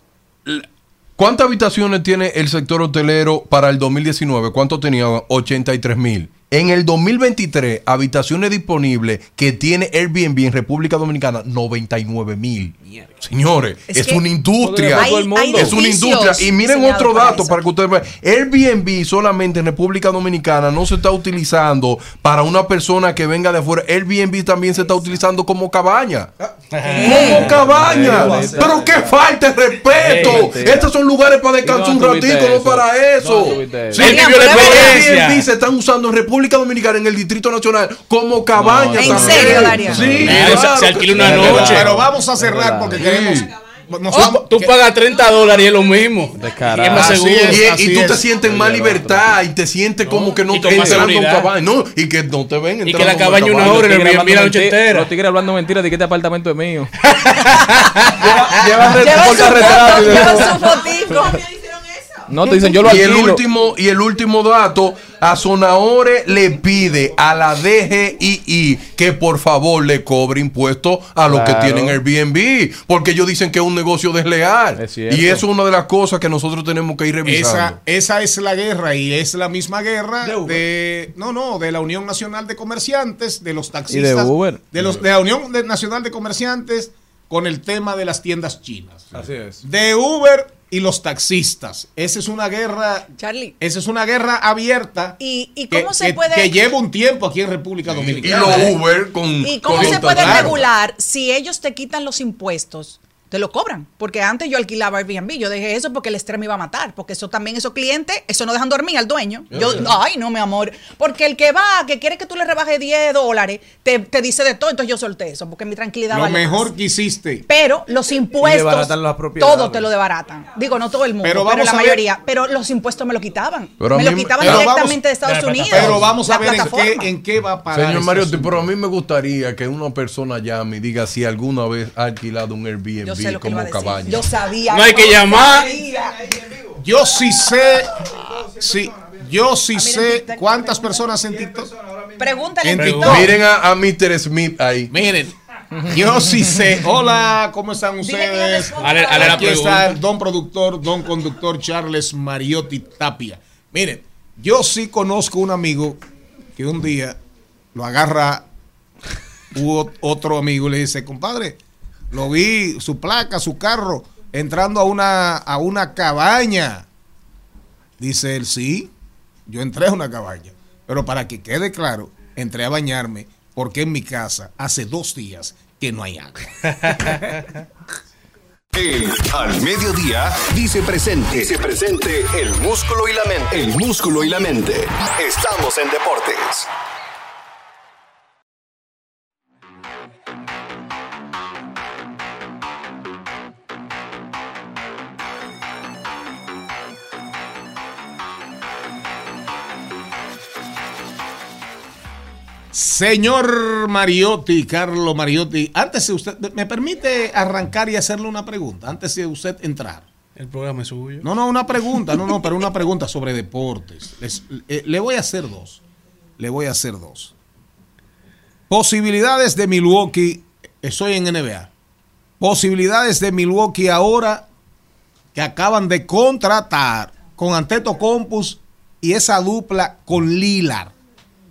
¿Cuántas habitaciones tiene el sector hotelero para el 2019? ¿Cuánto tenía? 83 mil. En el 2023, habitaciones disponibles que tiene Airbnb en República Dominicana, 99 mil. Señores, es, Es que una industria. Hay- hay es una industria. Y miren otro dato para que ustedes vean. Airbnb solamente en República Dominicana no se está utilizando para una persona que venga de afuera. Airbnb también se está utilizando como cabaña. Como cabaña. Pero que falta de respeto. Estos son lugares para descansar un ¿Y dónde ratito, no para eso. Sí. Airbnb se están usando en República Dominicana, en el Distrito Nacional, como cabaña. ¿En también. serio, Darío? Sí, Claro, se- claro se que alquila sí. una noche. pero vamos a cerrar porque Sí. queremos. nos Tú, vamos- tú que- pagas 30 dólares y es lo mismo. Descarado. Y es más Así seguro. es. Y, tú te es. sientes más libertad y te sientes como que no te entrando en cabaña. No, y que no te ven Y que la en cabaña una hora y la noche entera. Los tigres hablando mentiras de que este apartamento es mío. Llevan (laughs) Lleva por su carretera foto, y de- lleva su (laughs) fotico. No te dicen, yo lo y el último y el último dato a Sonahore le pide a la DGII que por favor le cobre impuestos a los que tienen Airbnb porque ellos dicen que es un negocio desleal. Es y eso es una de las cosas que nosotros tenemos que ir revisando. Esa, esa es la guerra y es la misma guerra De no no de la Unión Nacional de Comerciantes de los Y taxistas de Uber. de los de la Unión Nacional de Comerciantes con el tema de las tiendas chinas. Así es. de Uber y los taxistas esa es una guerra Charlie. esa es una guerra abierta ¿Y, y que, cómo se que- puede que lleva un tiempo aquí en República y Dominicana los ¿eh? Uber con ¿Y cómo con se puede regular si ellos te quitan los impuestos? Te lo cobran. Porque antes yo alquilaba Airbnb. Yo dejé eso porque el estrés me iba a matar. Porque eso también, esos clientes, eso no dejan dormir al dueño. Yo, ay, no, mi amor. Porque el que va, que quiere que tú le rebajes 10 dólares, te, te dice de todo. Entonces yo solté eso. Porque mi tranquilidad lo vale mejor más. que hiciste Pero los impuestos, desbaratan las propiedades. todo te lo desbaratan. Digo, no todo el mundo, Pero pero, la a ver- mayoría. Pero los impuestos me lo quitaban. Pero me mí lo quitaban pero directamente vamos- de Estados Unidos. pero vamos a ver en qué, en qué va a parar Señor Mariotti, asunto. pero a mí me gustaría que una persona llame y diga si alguna vez ha alquilado un Airbnb Yo sé lo que como cabaña. Yo sabía. No hay que llamar. Yo sí sé, sí, yo sí Ah, sé TikTok, cuántas personas en TikTok. Pregúntale en TikTok. Miren a, a Mr. Smith ahí. Miren, yo sí sé. Hola, ¿cómo están ustedes? Ale- ale Aquí está pregunta. el don productor, don conductor Charles Mariotti Tapia. Miren, yo sí conozco un amigo que un día lo agarra u- otro amigo y le dice, compadre, lo vi, su placa, su carro, entrando a una, a una cabaña. Dice él, sí, yo entré a una cabaña. Pero para que quede claro, entré a bañarme porque en mi casa hace dos días que no hay agua. (laughs) El Al Mediodía dice presente. Dice presente el músculo y la mente. El músculo y la mente. Estamos en deportes. Señor Mariotti, Carlo Mariotti, antes de usted, ¿me permite arrancar y hacerle una pregunta? Antes de usted entrar. El programa es suyo. No, no, una pregunta, no, no, pero una pregunta sobre deportes. Les- eh, le voy a hacer dos. Le voy a hacer dos. Posibilidades de Milwaukee, estoy en NBA. Posibilidades de Milwaukee ahora que acaban de contratar con Anteto Compus y esa dupla con Lilar.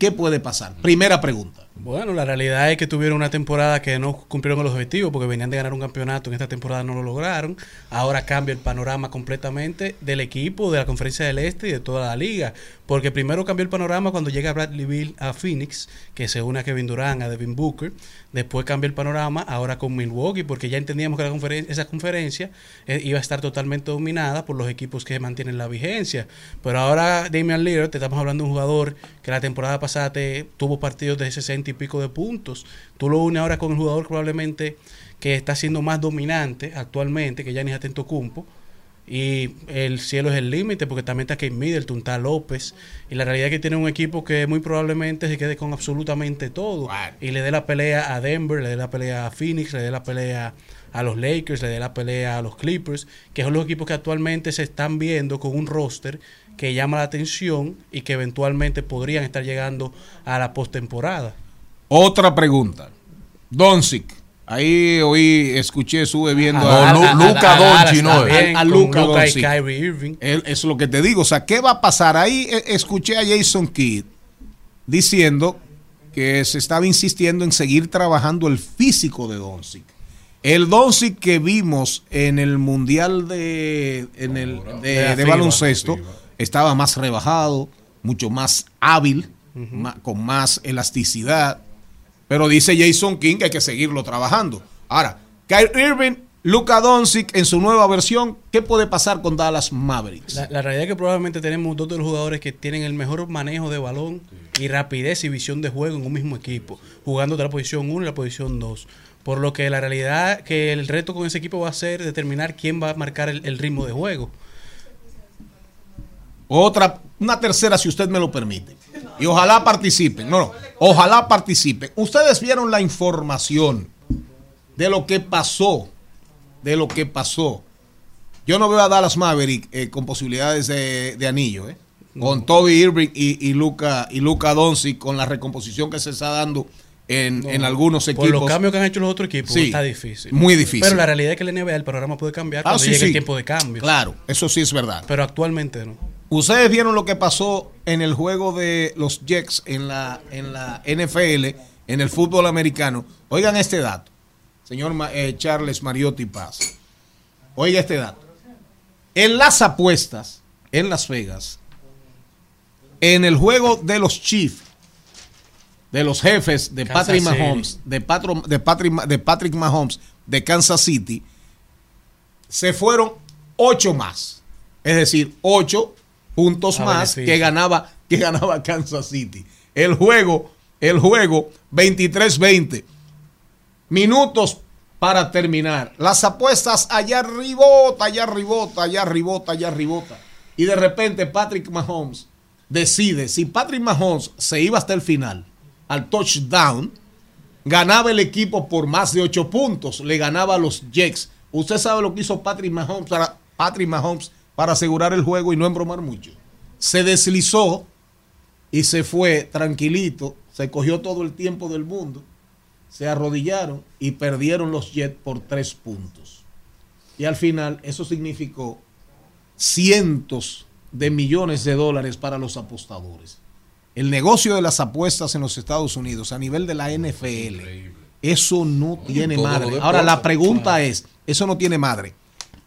¿Qué puede pasar? Primera pregunta. Bueno, la realidad es que tuvieron una temporada que no cumplieron los objetivos porque venían de ganar un campeonato, en esta temporada no lo lograron. Ahora cambia el panorama completamente del equipo, de la Conferencia del Este y de toda la liga. Porque primero cambió el panorama cuando llega Bradley Bill a Phoenix, que se une a Kevin Durant, a Devin Booker. Después cambió el panorama ahora con Milwaukee, porque ya entendíamos que la conferen- esa conferencia eh, iba a estar totalmente dominada por los equipos que mantienen la vigencia. Pero ahora Damian Lillard, te estamos hablando de un jugador que la temporada pasada te, tuvo partidos de 60 y pico de puntos. Tú lo unes ahora con el jugador probablemente que está siendo más dominante actualmente, que Giannis Antetokounmpo. Y el cielo es el límite porque también está Kate Middleton, está López. Y la realidad es que tiene un equipo que muy probablemente se quede con absolutamente todo. Y le dé la pelea a Denver, le dé la pelea a Phoenix, le dé la pelea a los Lakers, le dé la pelea a los Clippers, que son los equipos que actualmente se están viendo con un roster que llama la atención y que eventualmente podrían estar llegando a la postemporada. Otra pregunta. Doncic. Ahí oí, escuché, sube viendo Ah, a, no, a- Lu- Luka a- a- Doncic, no, a- a con Luka Luka y Doncic. Kyrie Irving. Él- es lo que te digo. O sea, ¿qué va a pasar? Ahí eh, escuché a Jason Kidd diciendo que se estaba insistiendo en seguir trabajando el físico de Doncic. El Doncic que vimos en el Mundial de, en el, de, De la de FIBA. baloncesto estaba más rebajado, mucho más hábil, con más elasticidad. Pero dice Jason King que hay que seguirlo trabajando. Ahora, Kyrie Irving, Luka Doncic en su nueva versión, ¿qué puede pasar con Dallas Mavericks? La, realidad es que probablemente tenemos dos de los jugadores que tienen el mejor manejo de balón y rapidez y visión de juego en un mismo equipo, jugando de la posición 1 y la posición 2. Por lo que la realidad que el reto con ese equipo va a ser determinar quién va a marcar el ritmo de juego. Otra, una tercera, si usted me lo permite. Y ojalá participen. No, no, ojalá participen. Ustedes vieron la información de lo que pasó. De lo que pasó. Yo no veo a Dallas Maverick eh, con posibilidades de, de anillo, ¿eh? Con Toby Irving y, y Luca y Luca Doncic, con la recomposición que se está dando en, en algunos Por equipos. los cambios que han hecho los otros equipos, Sí, está difícil. muy difícil. Pero la realidad es que el NBA, el programa puede cambiar Ah, cuando sí, llegue sí. el tiempo de cambio. Claro, eso sí es verdad. Pero actualmente no. Ustedes vieron lo que pasó en el juego de los Jets en la, en la NFL, en el fútbol americano. Oigan este dato, señor eh, Charles Mariotti Paz. Oiga este dato. En las apuestas, en Las Vegas, en el juego de los Chiefs, de los jefes de Kansas Patrick. Mahomes, de, Patro- de, Patrick, de Patrick Mahomes, de Kansas City, se fueron ocho más. Es decir, ocho puntos A más beneficio. que ganaba, que ganaba Kansas City. El juego, el juego 23-20. Minutos para terminar. Las apuestas allá ribota, allá ribota, allá ribota, allá ribota. Y de repente Patrick Mahomes decide, si Patrick Mahomes se iba hasta el final, al touchdown, ganaba el equipo por más de 8 puntos, le ganaba a los Jets. Usted sabe lo que hizo Patrick Mahomes para, Patrick Mahomes para asegurar el juego y no embromar mucho. Se deslizó y se fue tranquilito, se cogió todo el tiempo del mundo, se arrodillaron y perdieron los Jets por 3 puntos. Y al final eso significó cientos de millones de dólares para los apostadores. El negocio de las apuestas en los Estados Unidos a nivel de la NFL, eso no tiene madre. Ahora la pregunta es, eso no tiene madre.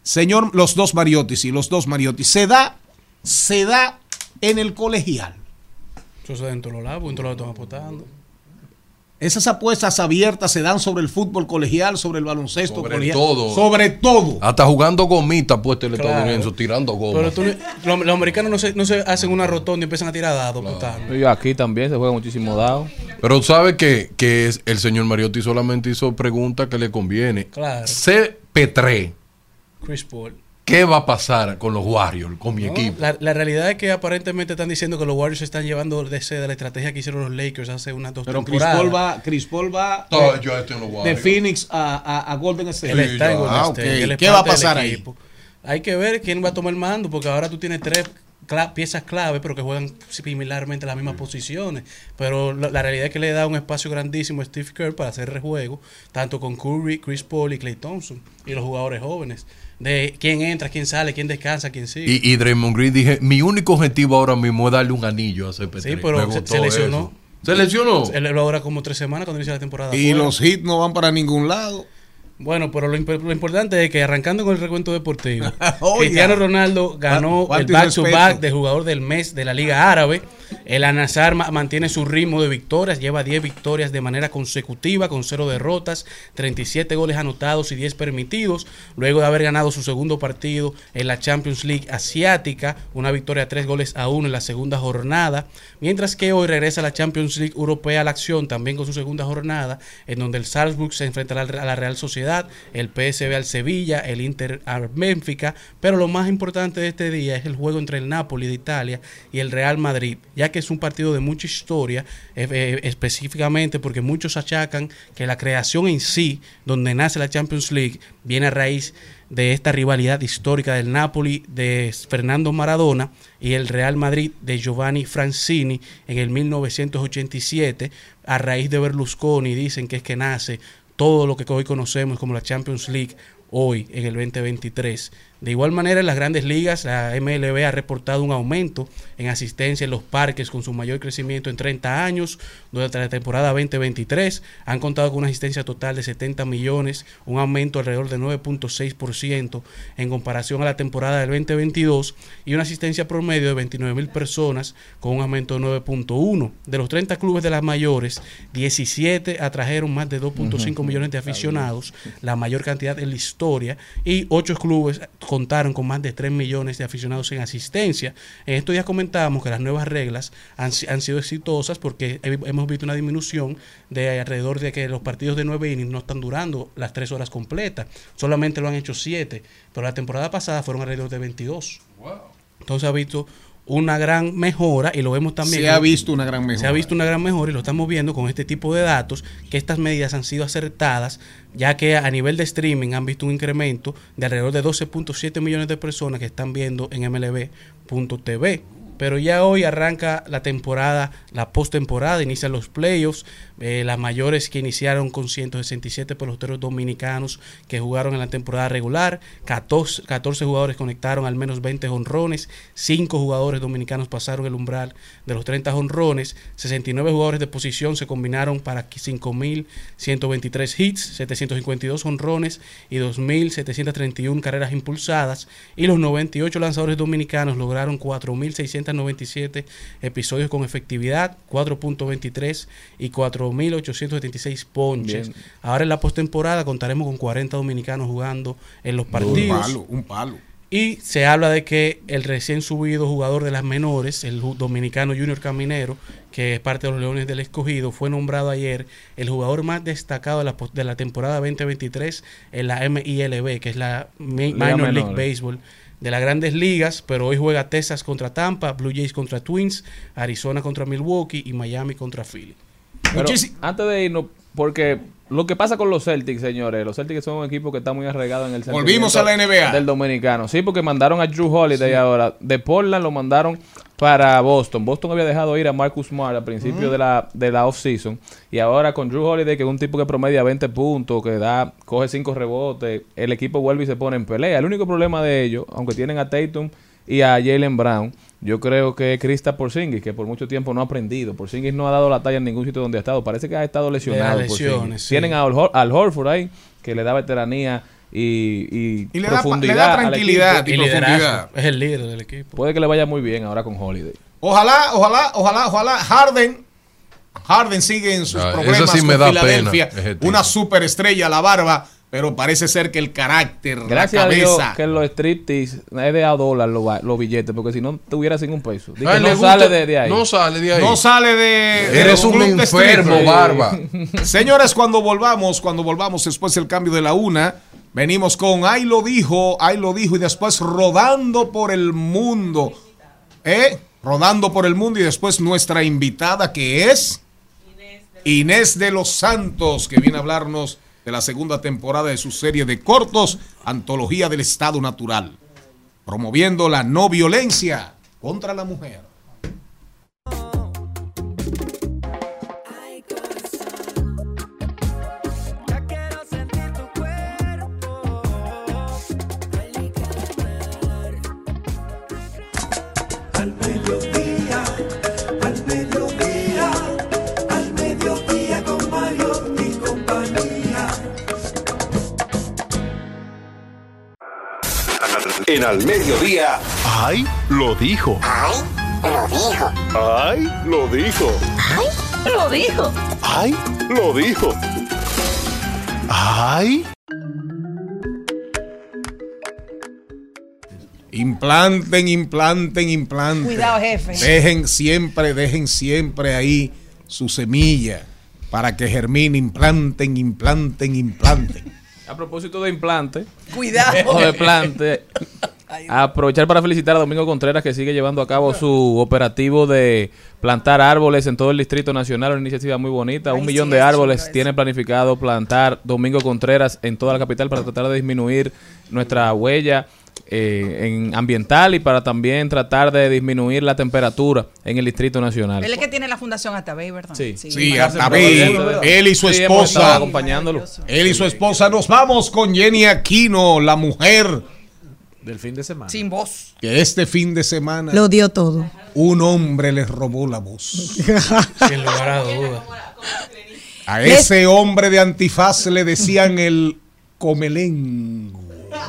Señor, los dos Mariotti, sí, los dos Mariotti, se da, se da en el colegial. Eso se da en todos los lados, en todos lados están apostando. Esas apuestas abiertas se dan sobre el fútbol colegial, sobre el baloncesto Sobre colegial, todo. sobre todo. Hasta jugando gomita puesto el Claro. estadounidense, tirando goma. Pero tú, los, los americanos no se, no se hacen una rotonda y empiezan a tirar dados. apostando. Y aquí también se juega muchísimo dado. Pero sabe que, que es, el señor Mariotti solamente hizo preguntas que le conviene. Claro. CP3, Chris Paul. ¿qué va a pasar con los Warriors, con mi No, equipo? La, la realidad es que aparentemente están diciendo que los Warriors están llevando de, ese- de la estrategia que hicieron los Lakers hace unas dos Pero Chris temporadas. Paul va, Chris Paul va Todo de, yo estoy en los de Warriors. Phoenix a, a- a Golden State. Él está en Golden Ah, State, ok. él es ¿Qué va a pasar ahí? Hay que ver quién va a tomar el mando, porque ahora tú tienes tres cla- piezas clave, pero que juegan similarmente las mismas posiciones. Pero la, la realidad es que le da un espacio grandísimo a Steve Kerr para hacer rejuego, tanto con Curry, Chris Paul y Clay Thompson, y los jugadores jóvenes. De quién entra, quién sale, quién descansa, quién sigue. Y, y Draymond Green dije, mi único objetivo ahora mismo es darle un anillo a CP3. Sí, pero se- se lesionó. eso. ¿Se lesionó? Él lo ahora como tres semanas cuando inicia la temporada. Y fuera. los hits no van para ningún lado. Bueno, pero lo, lo importante es que arrancando con el recuento deportivo, (laughs) Oiga. Cristiano Ronaldo ganó ¿Cuánto el back-to-back de jugador del mes de la Liga Árabe. El Anazar ma- mantiene su ritmo de victorias, lleva 10 victorias de manera consecutiva con 0 derrotas, 37 goles anotados y 10 permitidos, luego de haber ganado su segundo partido en la Champions League asiática, una victoria 3 goles a 1 en la segunda jornada, mientras que hoy regresa a la Champions League europea a la acción también con su segunda jornada, en donde el Salzburg se enfrentará a la Real Sociedad El PSV al Sevilla, el Inter al Benfica, pero lo más importante de este día es el juego entre el Napoli de Italia y el Real Madrid, ya que es un partido de mucha historia, eh, eh, específicamente porque muchos achacan que la creación en sí, donde nace la Champions League, viene a raíz de esta rivalidad histórica del Napoli de Fernando Maradona y el Real Madrid de Giovanni Francini en el 1987 a raíz de Berlusconi dicen que es que nace todo lo que hoy conocemos como la Champions League hoy en el 2023. De igual manera, en las grandes ligas, la MLB ha reportado un aumento en asistencia en los parques con su mayor crecimiento en 30 años. Durante la temporada 2023 han contado con una asistencia total de 70 millones, un aumento alrededor de 9.6% en comparación a la temporada del 2022 y una asistencia promedio de 29 mil personas con un aumento de 9.1. De los 30 clubes de las mayores, 17 atrajeron más de 2.5 millones de aficionados, la mayor cantidad en la historia, y 8 clubes contaron con más de 3 millones de aficionados en asistencia. En estos días comentábamos que las nuevas reglas han, han sido exitosas porque he- hemos visto una disminución de alrededor de que los partidos de 9 innings no están durando las 3 horas completas, solamente lo han hecho 7, pero la temporada pasada fueron alrededor de 22. Entonces ha visto una gran mejora y lo vemos también. Se ha visto una gran Se mejora. ha visto una gran mejora y lo estamos viendo con este tipo de datos, que estas medidas han sido acertadas, ya que a nivel de streaming han visto un incremento de alrededor de 12.7 millones de personas que están viendo en mlb.tv. Pero ya hoy arranca la temporada, la postemporada, inician los playoffs, eh, las mayores que iniciaron con 167 peloteros dominicanos que jugaron en la temporada regular, 14, 14 jugadores conectaron al menos 20 honrones, 5 jugadores dominicanos pasaron el umbral de los 30 honrones, 69 jugadores de posición se combinaron para 5.123 hits, 752 honrones y 2.731 carreras impulsadas. Y los 98 lanzadores dominicanos lograron 4.697 episodios con efectividad, 4.23 y 4.876 ponches. Bien. Ahora en la postemporada contaremos con 40 dominicanos jugando en los Un partidos. palo, un palo. Y se habla de que el recién subido jugador de las menores, el dominicano Junior Caminero, que es parte de los Leones del Escogido, fue nombrado ayer el jugador más destacado de la, de la temporada 2023 en la MILB, que es la Liga Minor League. Baseball de las grandes ligas, pero hoy juega Texas contra Tampa, Blue Jays contra Twins, Arizona contra Milwaukee y Miami contra Philly. Pero antes de irnos, porque lo que pasa con los Celtics, señores, los Celtics son un equipo que está muy arraigado en el Volvimos a la NBA. del dominicano. Sí, porque mandaron a Drew Holiday ahora. De Portland lo mandaron para Boston. Boston había dejado ir a Marcus Smart al principio de la, de la off-season. Y ahora con Drew Holiday, que es un tipo que promedia 20 puntos, que da, coge 5 rebotes, el equipo vuelve y se pone en pelea. El único problema de ellos, aunque tienen a Tatum y a Jalen Brown, yo creo que es Krista Porzingis, que por mucho tiempo no ha aprendido. Porzingis no ha dado la talla en ningún sitio donde ha estado. Parece que ha estado lesionado. Lesiones, sí. Tienen a Al, Hor- Al Horford ahí, que le da veteranía y, y, Y le da profundidad. le da tranquilidad. Y profundidad. es el líder del equipo. Puede que le vaya muy bien ahora con Holiday. Ojalá, ojalá, ojalá, ojalá. Harden. Harden sigue en sus Ah, ese problemas sí me con da Filadelfia. Una superestrella, la barba. Pero parece ser que el carácter, Gracias la a Dios cabeza. que los striptease es de a dólar los, billetes, porque si no tuviera sin un peso. Ay, no gusta- sale de, de ahí. No sale de ahí. No sale de. de Eres los un de enfermo, barba. (laughs) Señores, cuando volvamos, cuando volvamos después del cambio de la una, venimos con Ay lo dijo, Ay lo dijo, y después rodando por el mundo. ¿Eh? Rodando por el mundo, y después nuestra invitada que es Inés de los Santos, que viene a hablarnos de la segunda temporada de su serie de cortos, Antología del Estado Natural, promoviendo la no violencia contra la mujer. Al Mediodía. ¡Ay! Lo dijo. ¡Ay! Lo dijo. ¡Ay! Lo dijo. Lo dijo. ¡Ay! Lo dijo. ¡Ay! Implanten, implanten, implanten. Cuidado, jefe. Dejen siempre, dejen siempre ahí su semilla para que germine. Implanten, implanten, implanten. A propósito de implante Cuidado. o de plante, aprovechar para felicitar a Domingo Contreras que sigue llevando a cabo su operativo de plantar árboles en todo el Distrito Nacional, una iniciativa muy bonita. Un sí, millón de árboles tiene planificado plantar Domingo Contreras en toda la capital para tratar de disminuir nuestra huella eh, en ambiental y para también tratar de disminuir la temperatura en el Distrito Nacional. Él es que tiene la fundación Atabey, ¿verdad? Sí. Sí, Atabey, brother. él y su Sí, esposa. acompañándolo. Él y su esposa. Nos vamos con Jenny Aquino, la mujer Del fin de semana. Sin voz. que este fin de semana Lo dio todo. un hombre les robó la voz. (laughs) Sin lugar a duda. A ese hombre de antifaz le decían el comelengo.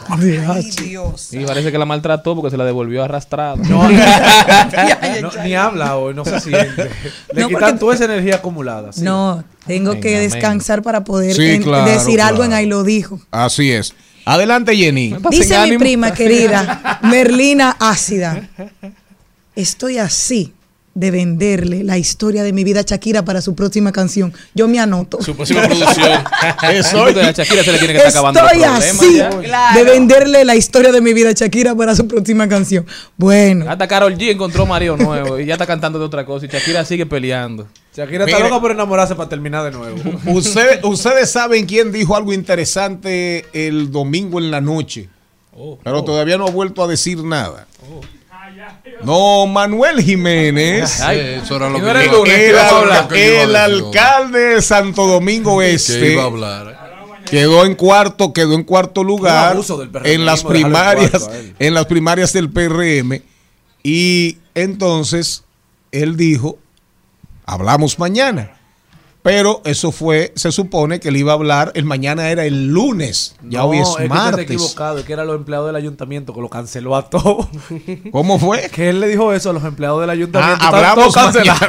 Ay, Dios. Y parece que la maltrató porque se la devolvió arrastrada. No, (laughs) no, ni habla hoy, no se siente. Le No, quitan toda esa energía acumulada. sí. No, tengo que descansar para poder Sí, en- claro, decir algo en ahí lo dijo. Así es. Adelante, Jenny. Dice mi ánimo. prima querida, Merlina Ácida, estoy así de venderle la historia de mi vida a Shakira para su próxima canción. Yo me anoto. Su próxima producción. (laughs) A Shakira se le tiene que estar acabando Estoy así. Claro. de venderle la historia de mi vida a Shakira para su próxima canción. Bueno, Hasta Carol G encontró Mario nuevo y ya está cantando de otra cosa y Shakira sigue peleando. Shakira está loca por enamorarse para terminar de nuevo. (laughs) Usted- ustedes saben quién dijo algo interesante el domingo en la noche, Oh, pero todavía no ha vuelto a decir nada. No, Manuel Jiménez. Ay, Eso era lo que era el iba- lunes, el, ¿qué vas a hablar? al- que iba a el alcalde de Santo Domingo Este iba a hablar. quedó en cuarto, quedó en cuarto lugar en las en primarias, en las primarias del PRM y entonces él dijo, hablamos mañana. Pero eso fue, se supone que él iba a hablar, el mañana era el lunes, ya hoy No, es que usted está martes. equivocado, es que eran los empleados del ayuntamiento que lo canceló a todos. (laughs) ¿Cómo fue? que él le dijo eso a los empleados del ayuntamiento. Ah, hablamos.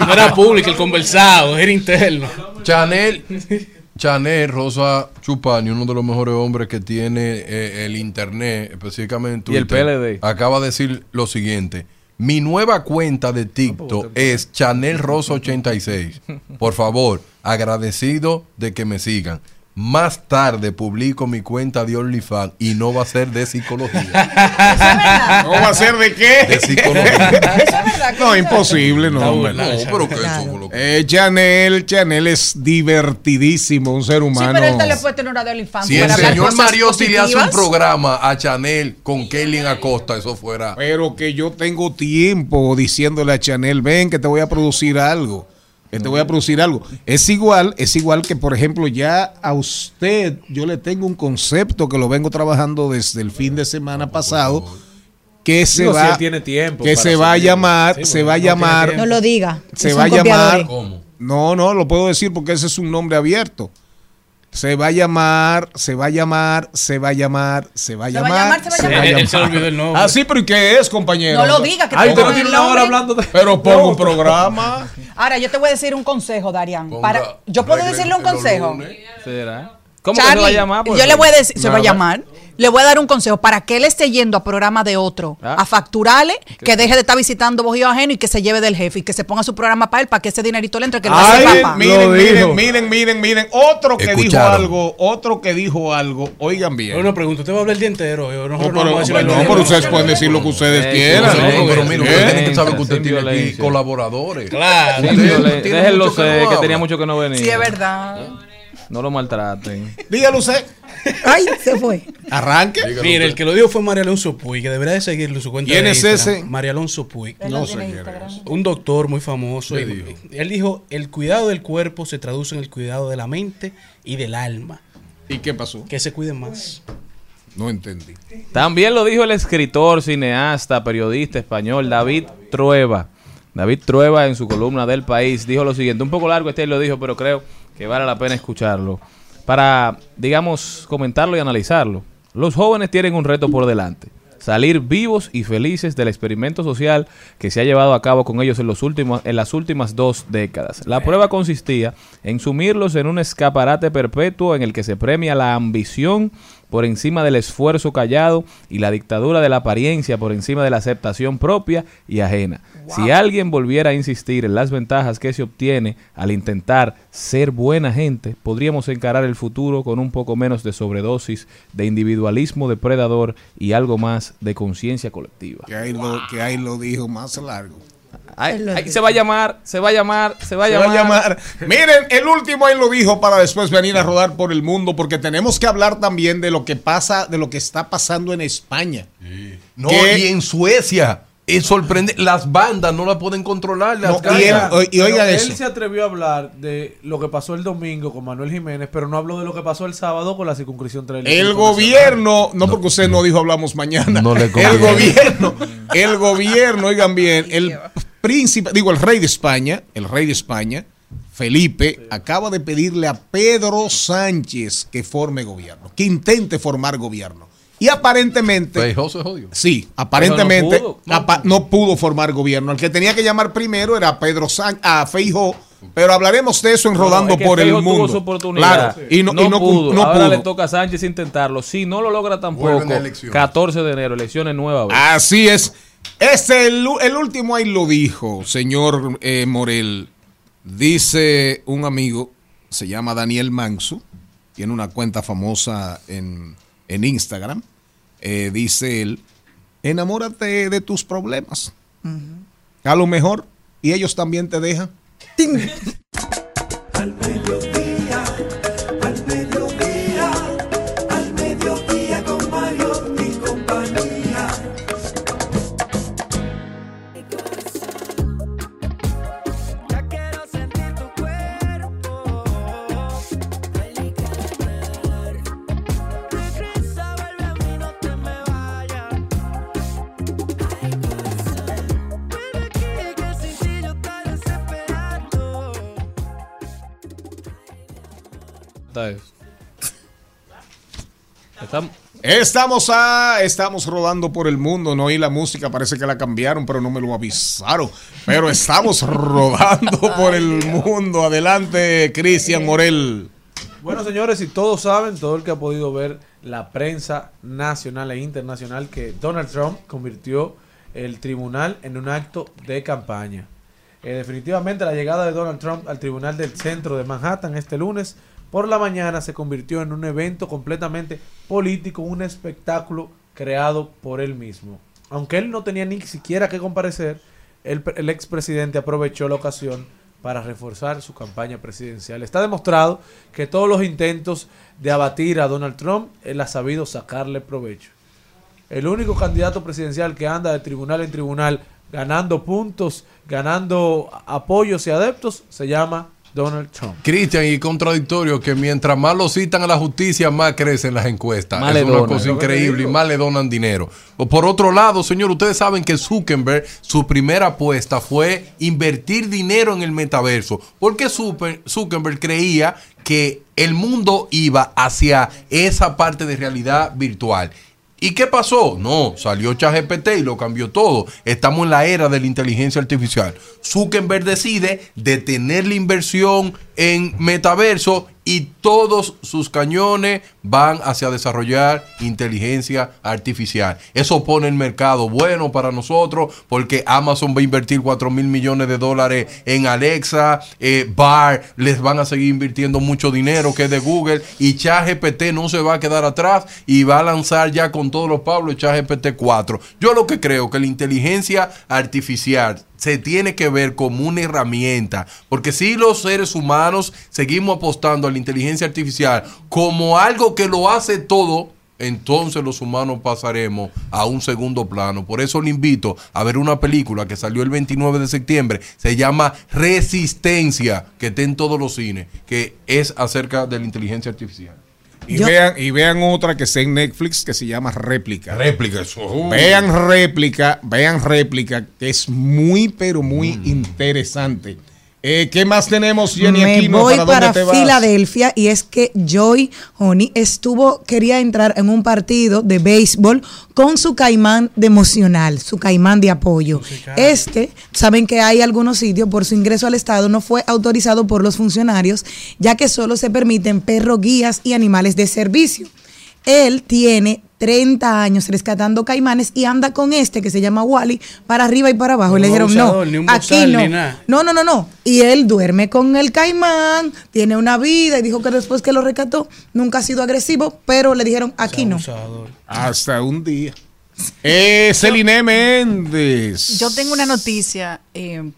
No era público el conversado, era interno. Chanel, Chanel Rosa Chupani, uno de los mejores hombres que tiene eh, el internet, específicamente Y el Twitter, PLD. acaba de decir lo siguiente. Mi nueva cuenta de TikTok es Chanel Rosa 86. Por favor, agradecido de que me sigan. Más tarde publico mi cuenta de OnlyFans y no va a ser de psicología. (laughs) ¿No va a ser de De qué? psicología. (laughs) No, imposible, no. hombre. No, pero que eso fue lo que... Eh, Chanel, Chanel es divertidísimo, un ser Sí, humano. pero él te le puede tener una de infancia. Si el señor Mariotti le hace un programa a Chanel con Kelly Acosta, eso fuera... Pero que yo tengo tiempo diciéndole a Chanel, ven que te voy a producir algo. Te voy a producir algo. Es igual, es igual que, por ejemplo, ya a usted, yo le tengo un concepto que lo vengo trabajando desde el fin de semana pasado, que se Digo, va, él tiene tiempo que se va a llamar, Sí, se va a llamar, no lo diga. se va a llamar, no, no, lo puedo decir porque ese es un nombre abierto. Se va a llamar, se va a llamar, se va a llamar, se va a Se va a llamar. llamar, se va a llamar. Él- él se le olvidó el nombre. Ah, sí, pero ¿y qué es, compañero? No lo diga, que Ay, te tiene una hora hablando de. Pero pongo un programa. Ahora, yo te voy a decir un consejo, Darian. Ponga Para, ¿Yo puedo decirle un consejo? lunes. ¿Será? ¿Cómo que se va a Charlie, llamar? pues? yo le voy a decir, se va a llamar. Le voy a dar un consejo para que él esté yendo a programa de otro, Ah. a facturarle, que deje de estar visitando bojío ajeno y que se lleve del jefe y que se ponga su programa para él para que ese dinerito le entre, que lo Ay, hace papá. miren, miren, miren, miren, miren. Otro que dijo algo, otro que dijo algo. Oigan bien. Una pregunta, ¿usted va a hablar el día entero? Yo, No, no pero, no, el pero ustedes pueden decir lo que ustedes Eh, quieran. sí, No, pero sí, mire, sin usted tiene que saber que usted tiene aquí colaboradores. Claro. Déjenlo ser, no que tenía mucho que no venía. Sí, es verdad. No lo maltraten. (laughs) Dígalo usted. Ay, se fue. Arranque. Mire, el que lo dijo fue María Alonso Puig, que debería de seguirlo en su cuenta ¿Quién de es Instagram. ese? María Alonso Puig. No sé quién es. Un doctor muy famoso. ¿Qué y- dijo? Él dijo, el cuidado del cuerpo se traduce en el cuidado de la mente y del alma. ¿Y qué pasó? Que se cuiden más. No entendí. También lo dijo el escritor, cineasta, periodista español David Trueba. David Trueba en su columna del país dijo lo siguiente, un poco largo este lo dijo, pero creo que vale la pena escucharlo. Para, digamos, comentarlo y analizarlo. Los jóvenes tienen un reto por delante. Salir vivos y felices del experimento social que se ha llevado a cabo con ellos en, los últimos, en las últimas dos décadas. La prueba consistía en sumirlos en un escaparate perpetuo en el que se premia la ambición por encima del esfuerzo callado y la dictadura de la apariencia por encima de la aceptación propia y ajena. Si alguien volviera a insistir en las ventajas que se obtiene al intentar ser buena gente, podríamos encarar el futuro con un poco menos de sobredosis de individualismo depredador y algo más de conciencia colectiva. Que ahí, lo, que ahí lo dijo más largo. Ahí, ahí se va a llamar, se va a llamar, se va a Se llamar. va a llamar. Miren, el último ahí lo dijo para después venir a rodar por el mundo, porque tenemos que hablar también de lo que pasa, de lo que está pasando en España. No, y en Suecia. Es sorprendente. Las bandas no la pueden controlar. Las No, y él- y oiga eso. Él se atrevió a hablar de lo que pasó el domingo con Manuel Jiménez, pero no habló de lo que pasó el sábado con la circunscripción El gobierno, no porque usted no dijo hablamos mañana. No le (laughs) el gobierno, (laughs) el gobierno, oigan bien, el príncipe, digo, el rey de España, el rey de España, Felipe, acaba de pedirle a Pedro Sánchez que forme gobierno, que intente formar gobierno. Y aparentemente, Feijó se jodió. sí, aparentemente no pudo, no, no no pudo formar gobierno. El que tenía que llamar primero era a Pedro Sánchez, a Feijó, pero hablaremos de eso en Rodando es que por el mundo. tuvo su oportunidad. Claro, y no, y no pudo. no Ahora le toca a Sánchez intentarlo. Si no lo logra tampoco, Vuelven a elecciones. 14 de enero, elecciones nuevas. Así es. Este, el, el último ahí lo dijo, señor eh, Morel. Dice un amigo, se llama Daniel Manso, tiene una cuenta famosa en, en Instagram. Eh, dice él, enamórate de tus problemas. A lo mejor, y ellos también te dejan. (laughs) Estamos- Estamos a, estamos rodando por el mundo, no oí la música, parece que la cambiaron, pero no me lo avisaron. Pero estamos (laughs) rodando por el mundo. Adelante, Cristian Morel. Bueno, señores, y todos saben, todo el que ha podido ver la prensa nacional e internacional, que Donald Trump convirtió el tribunal en un acto de campaña. Eh, definitivamente la llegada de Donald Trump al tribunal del centro de Manhattan este lunes por la mañana se convirtió en un evento completamente político, un espectáculo creado por él mismo. Aunque él no tenía ni siquiera que comparecer, el, el expresidente aprovechó la ocasión para reforzar su campaña presidencial. Está demostrado que todos los intentos de abatir a Donald Trump, él ha sabido sacarle provecho. El único candidato presidencial que anda de tribunal en tribunal ganando puntos, ganando apoyos y adeptos, se llama Donald Trump. Cristian, y contradictorio que mientras más lo citan a la justicia, más crecen las encuestas. Más es le una donan. cosa increíble y más le donan dinero. O por otro lado, señor, ustedes saben que Zuckerberg, su primera apuesta fue invertir dinero en el metaverso. Porque Zuckerberg creía que el mundo iba hacia esa parte de realidad virtual. ¿Y qué pasó? No, salió ChatGPT y lo cambió todo. Estamos en la era de la inteligencia artificial. Zuckerberg decide detener la inversión en metaverso y todos sus cañones van hacia desarrollar inteligencia artificial. Eso pone el mercado bueno para nosotros porque Amazon va a invertir 4 mil millones de dólares en Alexa, eh, Bar les van a seguir invirtiendo mucho dinero que es de Google y ChatGPT no se va a quedar atrás y va a lanzar ya con todos los Pablos ChatGPT 4. Yo lo que creo que la inteligencia artificial se tiene que ver como una herramienta, porque si los seres humanos seguimos apostando a la inteligencia artificial como algo que lo hace todo, entonces los humanos pasaremos a un segundo plano. Por eso le invito a ver una película que salió el 29 de septiembre, se llama Resistencia, que está en todos los cines, que es acerca de la inteligencia artificial. Y, Yo- vean, y vean otra que está en Netflix que se llama Réplica. Réplica, eso. Vean réplica, vean réplica, que es muy, pero muy interesante. Eh, ¿Qué más tenemos, Jenny Me Aquino? voy ¿Para? Filadelfia y es que Joy Honey estuvo, quería entrar en un partido de béisbol con su caimán de emocional, su caimán de apoyo. Este, saben que hay algunos sitios por su ingreso al Estado no fue autorizado por los funcionarios, ya que solo se permiten perros guías y animales de servicio. Él tiene 30 años rescatando caimanes y anda con este que se llama Wally para arriba y para abajo. y le dijeron, no, abusador, ni un aquí no. ni nada. No, no, no, no. Y él duerme con el caimán, tiene una vida y dijo que después que lo rescató nunca ha sido agresivo, pero le dijeron, aquí no. Hasta un día. Eh, Celine Méndez. Yo tengo una noticia eh,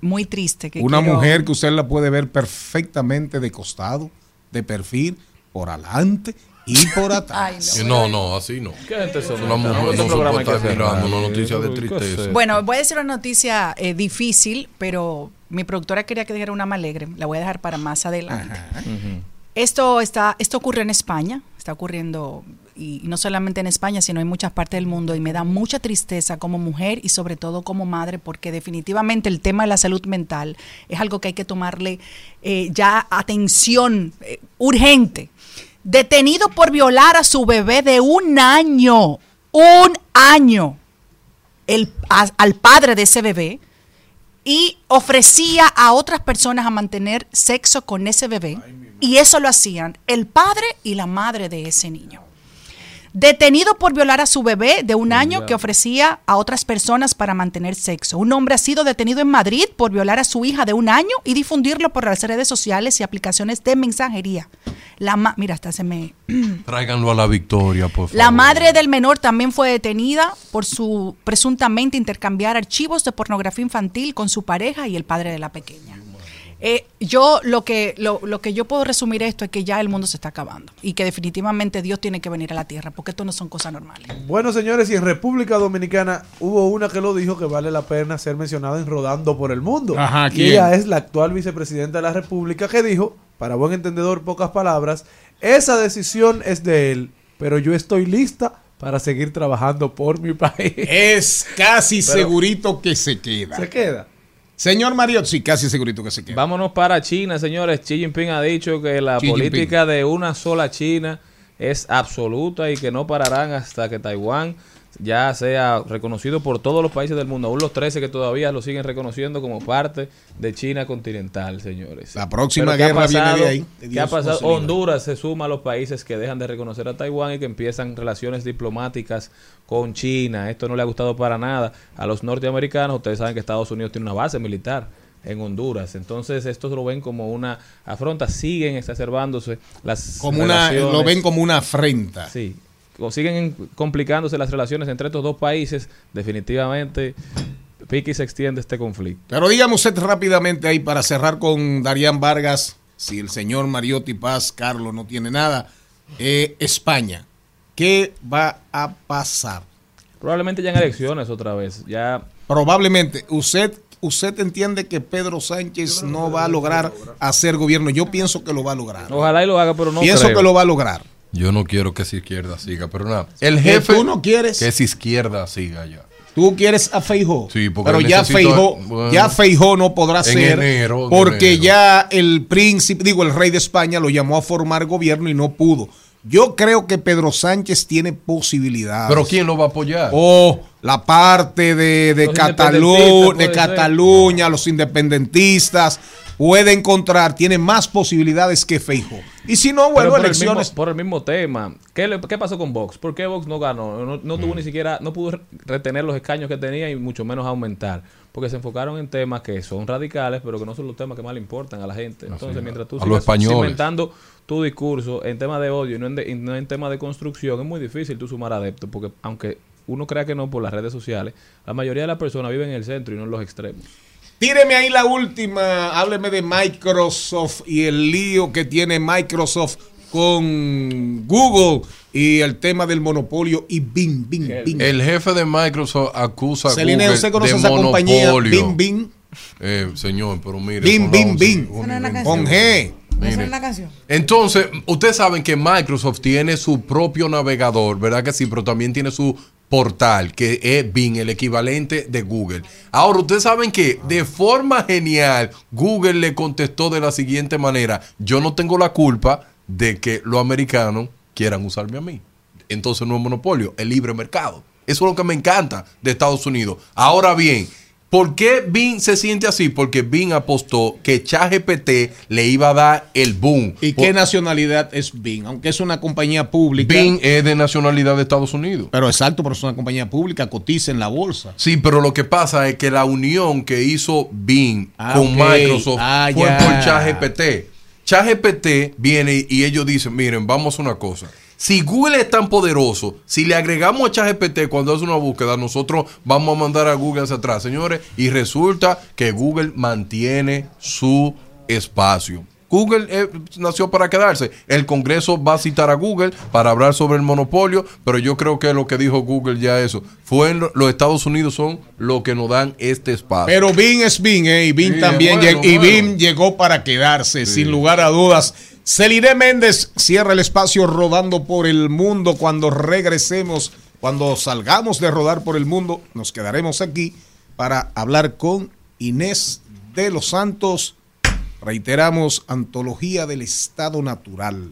muy triste. Que Una quiero- mujer que usted la puede ver perfectamente de costado, de perfil, por adelante y por atrás. No, no, así no. ¿Qué gente son? Una mujer no se programa puede estar mirando una noticia de ¿Qué tristeza. Bueno, voy a decir una noticia eh, difícil, pero mi productora quería que dijera una más alegre. La voy a dejar para más adelante. Esto está, esto ocurre en España, está ocurriendo y, y no solamente en España, sino en muchas partes del mundo y me da mucha tristeza como mujer y sobre todo como madre porque definitivamente el tema de la salud mental es algo que hay que tomarle eh, ya atención eh, urgente. Detenido por violar a su bebé de un año, un año, el, a- al padre de ese bebé y ofrecía a otras personas a mantener sexo con ese bebé y eso lo hacían el padre y la madre de ese niño. Detenido por violar a su bebé de un año que ofrecía a otras personas para mantener sexo. Un hombre ha sido detenido en Madrid por violar a su hija de un año y difundirlo por las redes sociales y aplicaciones de mensajería. La ma- Mira, hasta se me... (clears throat) Tráiganlo a la victoria, por favor. La madre del menor también fue detenida por su presuntamente intercambiar archivos de pornografía infantil con su pareja y el padre de la pequeña. Eh, yo lo que lo, lo que yo puedo resumir esto es que ya el mundo se está acabando y que definitivamente Dios tiene que venir a la tierra porque esto no son cosas normales. Bueno, señores, y en República Dominicana hubo una que lo dijo que vale la pena ser mencionada en Rodando por el Mundo. Ajá, y ¿quién? ella es la actual vicepresidenta de la República que dijo, para buen entendedor, pocas palabras, esa decisión es de él, pero yo estoy lista para seguir trabajando por mi país. Es casi (laughs) Pero- segurito que se queda. Se queda. Señor Mariot, sí, casi segurito que se queda. Vámonos para China, señores. Xi Jinping ha dicho que la Xi Jinping. política de una sola China es absoluta y que no pararán hasta que Taiwán ya sea reconocido por todos los países del mundo, aún los 13 que todavía lo siguen reconociendo como parte de China continental, señores. La próxima Pero ¿qué ha guerra viene de ahí. ¿Qué ha pasado? Honduras se suma a los países que dejan de reconocer a Taiwán y que empiezan relaciones diplomáticas con China. Esto no le ha gustado para nada a los norteamericanos. Ustedes saben que Estados Unidos tiene una base militar en Honduras. Entonces, estos lo ven como una afronta. Siguen exacerbándose las Como una, lo ven como una afrenta. Sí. O siguen complicándose las relaciones entre estos dos países. Definitivamente, pique y se extiende este conflicto. Pero dígame usted rápidamente ahí para cerrar con Darían Vargas, si el señor Mariotti Paz, Carlos, no tiene nada. Eh, España, ¿qué va a pasar? Probablemente ya en elecciones otra vez. Ya Probablemente, usted, usted entiende que Pedro Sánchez no va a lograr hacer gobierno. Yo pienso que lo va a lograr. Ojalá y lo haga, pero no pienso creo. que lo va a lograr. Yo no quiero que esa izquierda siga, pero nada. El ¿Que jefe. tú no quieres? Que esa izquierda siga ya. Tú quieres a Feijó. Sí, porque pero ya Feijó, bueno, ya Feijó no podrá en ser enero, en porque enero. ya el príncipe, digo, el rey de España lo llamó a formar gobierno y no pudo. Yo creo que Pedro Sánchez tiene posibilidades. Pero ¿quién lo va a apoyar? O la parte de, de, Catalu- de Cataluña, los independentistas, puede encontrar, tiene más posibilidades que Feijó. Y si no, bueno, por el, elecciones. mismo, por el mismo tema. ¿Qué, le- qué pasó con Vox? ¿Por qué Vox no ganó? No, no Mm. tuvo ni siquiera, no pudo retener los escaños que tenía y mucho menos aumentar. Porque se enfocaron en temas que son radicales, pero que no son los temas que más le importan a la gente. Entonces, mientras tú sigas cimentando tu discurso en temas de odio y no en, de- y no en temas de construcción, es muy difícil tú sumar adeptos. Porque aunque uno crea que no por las redes sociales, la mayoría de las personas viven en el centro y no en los extremos. Tíreme ahí la última, hábleme de Microsoft y el lío que tiene Microsoft con Google y el tema del monopolio y Bing, Bing, Bing. El jefe de Microsoft acusa a Celine, Google ¿usted conoce de esa compañía? monopolio. Bing, Bing. Eh, señor, pero mire. Bing, Bing, Bing. 11, Esa no es una Bing. canción. Con G. Entonces, ustedes saben que Microsoft tiene su propio navegador, ¿verdad que sí? Pero también tiene su portal, que es Bing, el equivalente de Google. Ahora, ustedes saben que de forma genial, Google le contestó de la siguiente manera, yo no tengo la culpa de que los americanos quieran usarme a mí. Entonces no es monopolio, es libre mercado. Eso es lo que me encanta de Estados Unidos. Ahora bien, ¿Por qué Bing se siente así? Porque Bing apostó que ChatGPT le iba a dar el boom. ¿Y Por- qué nacionalidad es Bing? Aunque es una compañía pública. Bing es de nacionalidad de Estados Unidos. Pero exacto, pero es una compañía pública, cotiza en la bolsa. Sí, pero lo que pasa es que la unión que hizo Bing Ah, con. Microsoft Ah, fue ya. por ChatGPT. ChatGPT viene y ellos dicen, miren, vamos a una cosa. Si Google es tan poderoso, si le agregamos a ChatGPT cuando hace una búsqueda, nosotros vamos a mandar a Google hacia atrás, señores, y resulta que Google mantiene su espacio. Google eh, nació para quedarse. El Congreso va a citar a Google para hablar sobre el monopolio, pero yo creo que lo que dijo Google ya eso. Fue en lo- los Estados Unidos son los que nos dan este espacio. Pero Bing es Bing, ¿eh? Y Bing Sí, también bueno, lleg- y. Bing llegó para quedarse, sin lugar a dudas. Celide Méndez cierra el espacio rodando por el mundo. Cuando regresemos, cuando salgamos de rodar por el mundo, nos quedaremos aquí para hablar con Inés de los Santos. Reiteramos, antología del Estado Natural.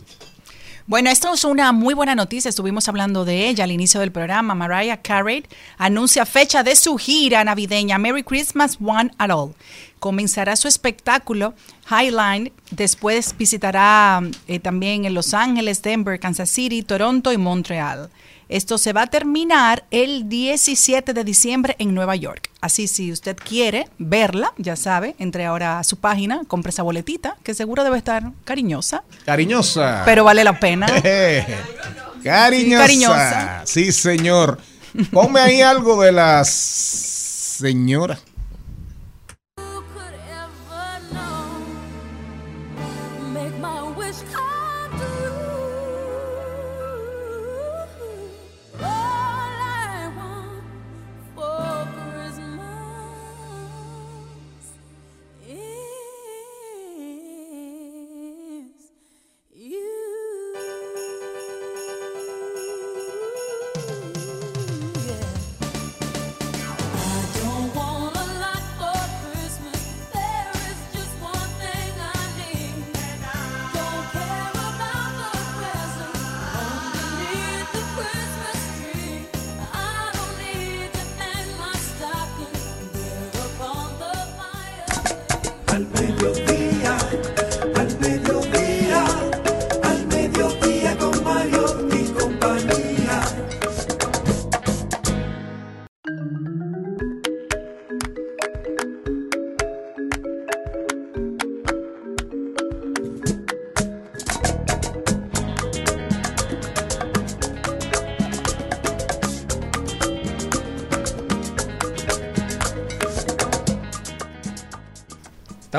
Bueno, esto es una muy buena noticia. Estuvimos hablando de ella al inicio del programa. Mariah Carey anuncia fecha de su gira navideña Merry Christmas One and All. Comenzará su espectáculo Highline. Después visitará eh, también en Los Ángeles, Denver, Kansas City, Toronto y Montreal. Esto se va a terminar el 17 de diciembre en Nueva York. Así, si usted quiere verla, ya sabe, entre ahora a su página, compre esa boletita, que seguro debe estar cariñosa, Cariñosa. pero vale la pena. (laughs) Cariñosa. Sí, cariñosa. Sí, señor. Ponme ahí algo de la señora.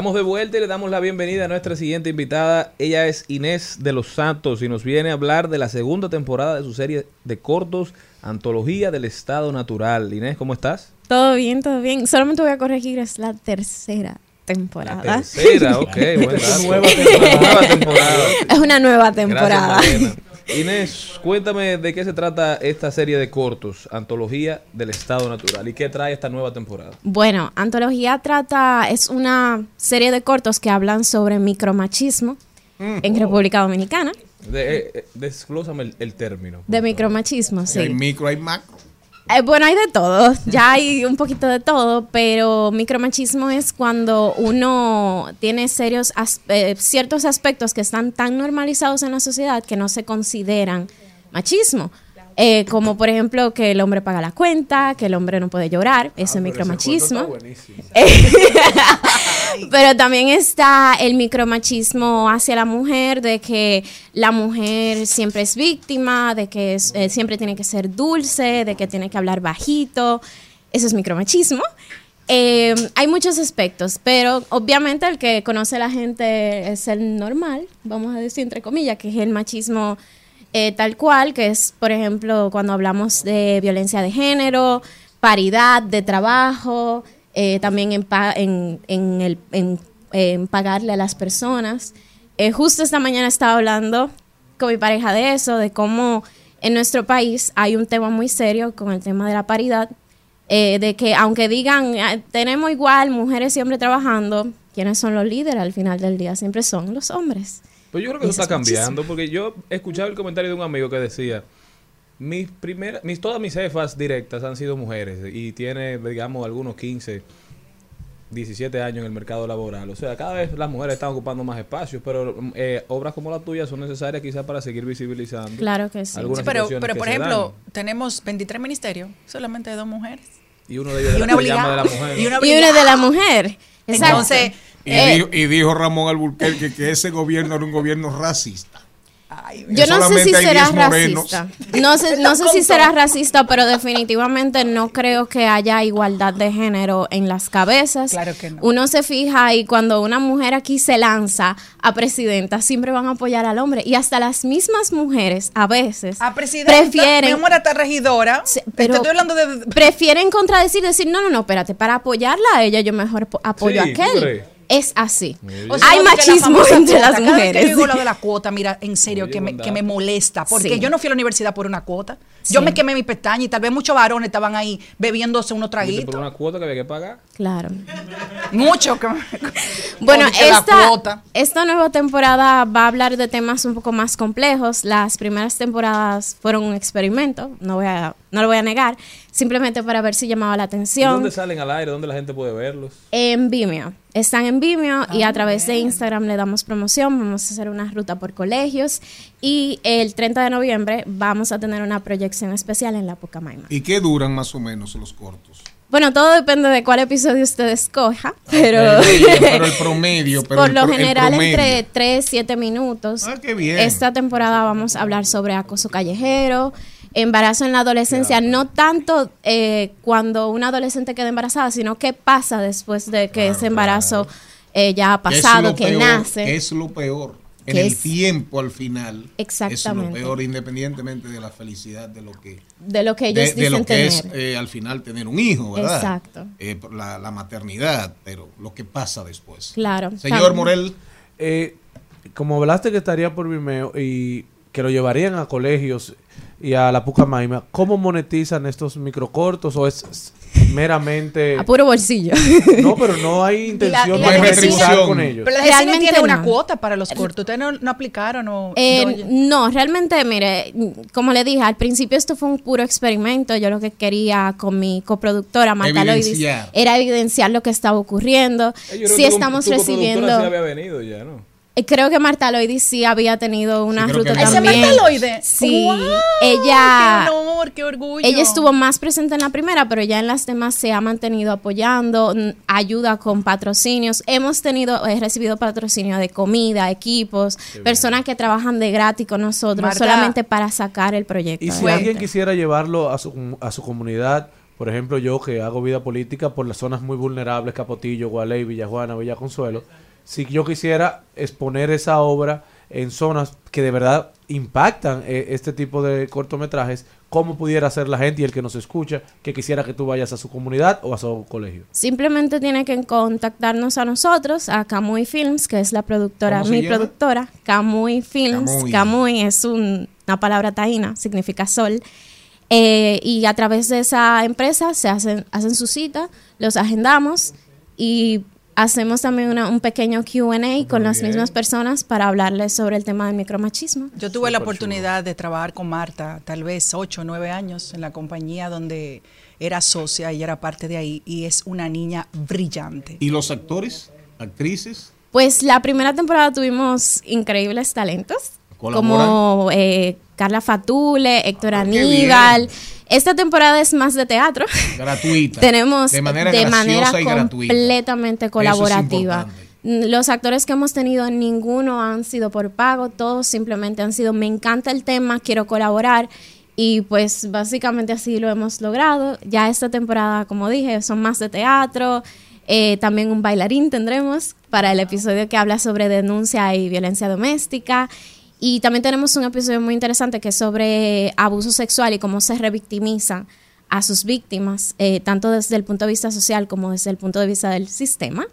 Estamos de vuelta y le damos la bienvenida a nuestra siguiente invitada. Ella es Inés de los Santos y nos viene a hablar de la segunda temporada de su serie de cortos Antología del Estado Natural. Inés, ¿cómo estás? Todo bien, todo bien. Solamente voy a corregir, es la tercera temporada. Tercera, ok, (laughs) buen dato. Nueva temporada. Nueva temporada. Es una nueva temporada. Gracias. Inés, cuéntame de qué se trata esta serie de cortos, Antología del Estado Natural, y qué trae esta nueva temporada. Bueno, Antología trata, es una serie de cortos que hablan sobre micromachismo en República Dominicana. De, eh, eh, desglósame el, el término. De micromachismo, Hay sí. micro, hay macro. Eh, bueno, hay de todo, ya hay un poquito de todo, pero micromachismo es cuando uno tiene serios as- eh, ciertos aspectos que están tan normalizados en la sociedad que no se consideran machismo. Eh, como por ejemplo que el hombre paga la cuenta, que el hombre no puede llorar, eso es micromachismo. (laughs) Pero también está el micromachismo hacia la mujer, de que la mujer siempre es víctima, de que eh, siempre tiene que ser dulce, de que tiene que hablar bajito. Eso es micromachismo. Eh, hay muchos aspectos, pero obviamente el que conoce a la gente es el normal, vamos a decir entre comillas, que es el machismo eh, tal cual, que es, por ejemplo, cuando hablamos de violencia de género, paridad de trabajo, eh, también en, pa- en, en el, en, en pagarle a las personas. Eh, justo esta mañana estaba hablando con mi pareja de eso, de cómo en nuestro país hay un tema muy serio con el tema de la paridad, eh, de que aunque digan, "Ah, tenemos igual mujeres y hombres trabajando, ¿quiénes son los líderes al final del día? Siempre son los hombres. Pues yo creo que eso Eso está es cambiando, porque yo escuchaba el comentario de un amigo que decía, mis primeras, mis, todas mis jefas directas han sido mujeres y tiene, digamos, algunos 15 17 años en el mercado laboral. O sea, cada vez las mujeres están ocupando más espacios, pero eh, obras como la tuya son necesarias quizás para seguir visibilizando. Claro que sí. algunas Sí, pero, pero que por ejemplo, tenemos 23 ministerios, solamente hay dos mujeres. y uno de ellos y una de la mujer. Y una Y de la mujer. Exacto. Entonces, Y, Eh, dijo, y dijo Ramón Alburquerque que ese gobierno era un gobierno racista. Yo no sé si será 10 morenos. racista. No sé, (laughs) no sé si será racista, pero definitivamente no creo que haya igualdad de género en las cabezas. Claro que no. Uno se fija y cuando una mujer aquí se lanza a presidenta, siempre van a apoyar al hombre. Y hasta las mismas mujeres a veces a presidenta, prefieren mi hasta regidora. pero- te estoy hablando de... prefieren contradecir, decir, no, no, no, espérate, para apoyarla a ella yo mejor po- apoyo Sí, a ¿tú aquel. crees? Es así. O sea, Hay la machismo entre cuota, las Cada vez que mujeres. yo digo lo de la cuota, mira, en serio, que me, que me molesta. Porque Sí. yo no fui a la universidad por una cuota. Yo Sí. me quemé mi pestaña y tal vez muchos varones estaban ahí bebiéndose unos Dice, por traguitos. una cuota que había que pagar. Claro. Mucho. que- (laughs) Bueno, esta, cuota. esta nueva temporada va a hablar de temas un poco más complejos. Las primeras temporadas fueron un experimento, no voy a, no lo voy a negar, simplemente para ver si llamaba la ¿Y atención. dónde salen al aire? ¿Dónde la gente puede verlos? En Vimeo. Están en Vimeo y a través de Instagram le damos promoción. Vamos a hacer una ruta por colegios. Y el 30 de noviembre vamos a tener una proyección especial en la Pucamaima. ¿Y qué duran más o menos los cortos? Bueno, todo depende de cuál episodio usted escoja, pero, pero el (laughs) promedio, pero por el lo pro- general entre 3 7 minutos. Ah, qué bien. Esta temporada vamos a hablar sobre acoso callejero, embarazo en la adolescencia, no tanto eh, cuando una adolescente queda embarazada, sino qué pasa después de que ese embarazo eh, ya ha ¿Qué es pasado, que peor? nace. ¿Qué es lo peor? En ¿Qué el es? tiempo al final. Exactamente. Es lo peor, independientemente de la felicidad de lo que de lo que de, ellos de dicen lo que tener. es eh, al final tener un hijo, ¿verdad? Exacto. Eh, la, la maternidad, pero lo que pasa después. Claro. Señor También. Morel, Eh, como hablaste que estaría por Vimeo y que lo llevarían a colegios y a la Pucamaima, ¿cómo monetizan estos microcortos o es meramente... A puro bolsillo. No, pero no hay intención y la de con ellos. Pero la Realmente tiene una cuota para los cortos. Ustedes no, no aplicaron o... Eh, no- no, realmente, mire, como le dije, al principio esto fue un puro experimento. Yo lo que quería con mi coproductora Marta Loidis era evidenciar lo que estaba ocurriendo. Eh, Si estamos recibiendo, sí había venido ya, ¿no? Eh, creo que Marta Loidis sí había tenido una que ruta había ¿Ese también. Marta Loide? Sí, ella. ¡Qué honor, qué orgullo! Ella estuvo más presente en la primera, pero ya en las demás se ha mantenido apoyando, ayuda con patrocinios. Hemos tenido, he recibido patrocinio de comida, equipos, personas que trabajan de gratis con nosotros Marta. solamente para sacar el proyecto. Y si adelante. alguien quisiera llevarlo a su, a su comunidad, por ejemplo yo que hago vida política por las zonas muy vulnerables, Capotillo, Gualey, Villajuana, Villa Consuelo, si yo quisiera exponer esa obra en zonas que de verdad impactan eh, este tipo de cortometrajes, ¿cómo pudiera hacer la gente y el que nos escucha que quisiera que tú vayas a su comunidad o a su colegio? Simplemente tiene que contactarnos a nosotros, a Camuy Films, que es la productora, ¿Cómo se mi llama? productora. Camuy Films. Camuy. Camuy es un- una palabra taína, significa sol. Eh, y a través de esa empresa se hacen, hacen su cita, los agendamos y hacemos también una- un pequeño QA con las mismas personas para hablarles sobre el tema del micromachismo. Yo tuve la oportunidad de trabajar con Marta, tal vez ocho o nueve años, en la compañía donde era socia, ella era parte de ahí, y es una niña brillante. ¿y los actores, actrices? Pues la primera temporada tuvimos increíbles talentos, ¿Colaboran? como eh, Carla Fatule, Héctor Ah, Aníbal. Esta temporada es más de teatro. Gratuita. (laughs) Tenemos de manera, de manera y completamente colaborativa. Los actores que hemos tenido, ninguno han sido por pago, todos simplemente han sido, me encanta el tema, quiero colaborar. Y pues básicamente así lo hemos logrado. Ya esta temporada, como dije, son más de teatro. Eh, también un bailarín tendremos para el episodio que habla sobre denuncia y violencia doméstica. Y también tenemos un episodio muy interesante que es sobre abuso sexual y cómo se revictimizan a sus víctimas, eh, tanto desde el punto de vista social como desde el punto de vista del sistema.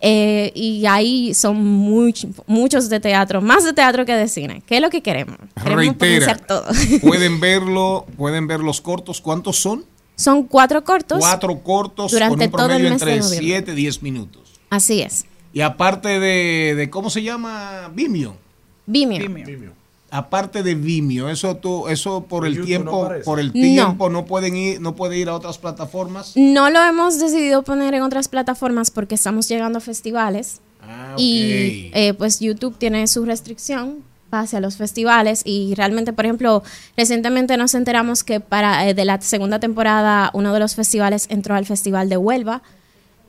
Eh, y ahí son much- muchos de teatro, más de teatro que de cine. ¿Qué es lo que queremos? Queremos Reitera, todo. (laughs) pueden verlo, pueden ver los cortos. ¿Cuántos son? Son cuatro cortos. Cuatro cortos durante con un todo el mes entre noviembre. 7 y 10 minutos. Así es. Y aparte de, de ¿cómo se llama? Vimeo. Vimeo. Vimeo. aparte de Vimeo, eso tú, eso por el YouTube no tiempo, aparece. por el No. tiempo no pueden ir, no puede ir a otras plataformas. No lo hemos decidido poner en otras plataformas porque estamos llegando a festivales Ah, y eh, pues YouTube tiene su restricción hacia los festivales y realmente, por ejemplo, recientemente nos enteramos que para eh, de la segunda temporada uno de los festivales entró al Festival de Huelva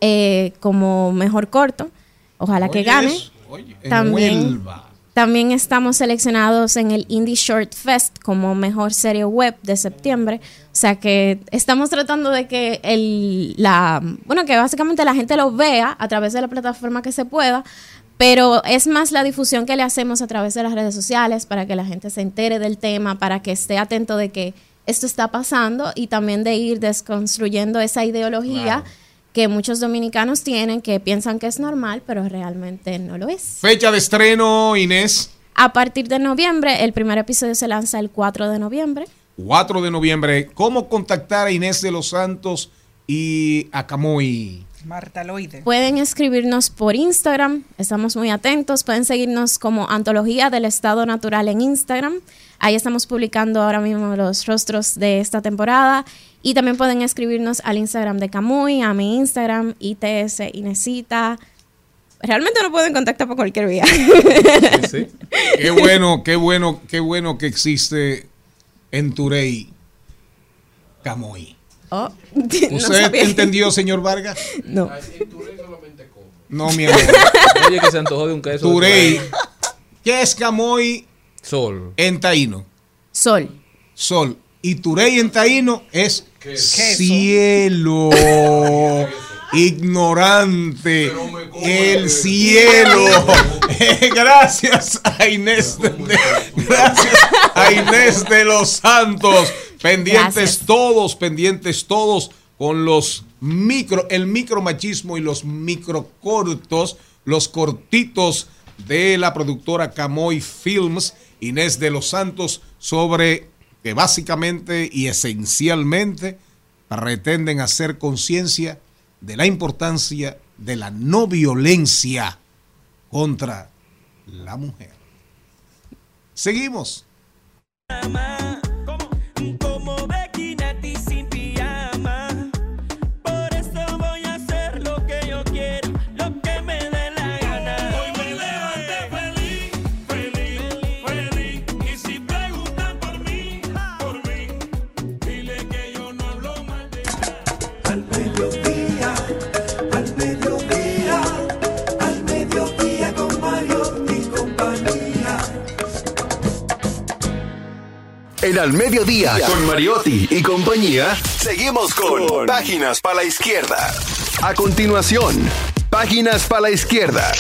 eh, como mejor corto. Ojalá que gane. eso, oye, en También, Huelva. También estamos seleccionados en el Indie Short Fest como mejor serie web de septiembre. O sea que estamos tratando de que el, la, bueno, que básicamente la gente lo vea a través de la plataforma que se pueda, pero es más la difusión que le hacemos a través de las redes sociales para que la gente se entere del tema, para que esté atento de que esto está pasando y también de ir desconstruyendo esa ideología que muchos dominicanos tienen que piensan que es normal, pero realmente no lo es. Fecha de estreno, Inés. A partir de noviembre, el primer episodio se lanza el 4 de noviembre. 4 de noviembre. ¿Cómo contactar a Inés de los Santos y a Camoy? Marta Loide. Pueden escribirnos por Instagram, estamos muy atentos. Pueden seguirnos como Antología del Estado Natural en Instagram. Ahí estamos publicando ahora mismo los rostros de esta temporada. Y también pueden escribirnos al Instagram de Camuy, a mi Instagram, ITS Inesita. Realmente no pueden contactar por cualquier vía. (laughs) Qué bueno, qué bueno, qué bueno que existe en Turey Camoy. Oh, (laughs) ¿Usted entendió, señor Vargas? No. No, mi amor. (laughs) Oye, que se antojó de un queso. Turey. ¿Qué es Camoy Sol. en taíno? Sol. Sol. Y Turey en taíno es cielo. (laughs) Ignorante. El cielo. (laughs) Gracias a Inés. de- gracias a Inés de los Santos. Pendientes Gracias. todos, pendientes todos con los micro, el micromachismo y los microcortos, los cortitos de la productora Camoy Films, Inés de los Santos, sobre que básicamente y esencialmente pretenden hacer conciencia de la importancia de la no violencia contra la mujer. Seguimos. En Al Mediodía, con Mariotti y compañía, seguimos con Páginas para la Izquierda. A continuación, Páginas para la Izquierda.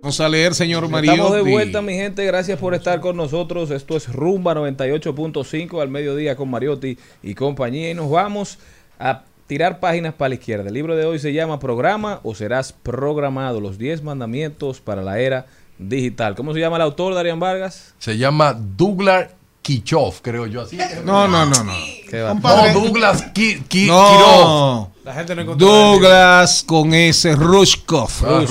Vamos a leer, señor Estamos de vuelta, mi gente. Gracias por estar con nosotros. Esto es Rumba 98.5 al mediodía con Mariotti y compañía. Y nos vamos a tirar páginas para la izquierda. El libro de hoy se llama Programa o serás programado. Los 10 mandamientos para la era digital. ¿Cómo se llama el autor, Darian Vargas? Se llama Douglas Kichov, creo yo así. No, no, no, no. ¿Qué va? Compadre. No, Douglas Ki, Ki- No. La gente no encontró Douglas con ese Rushkov. Ah,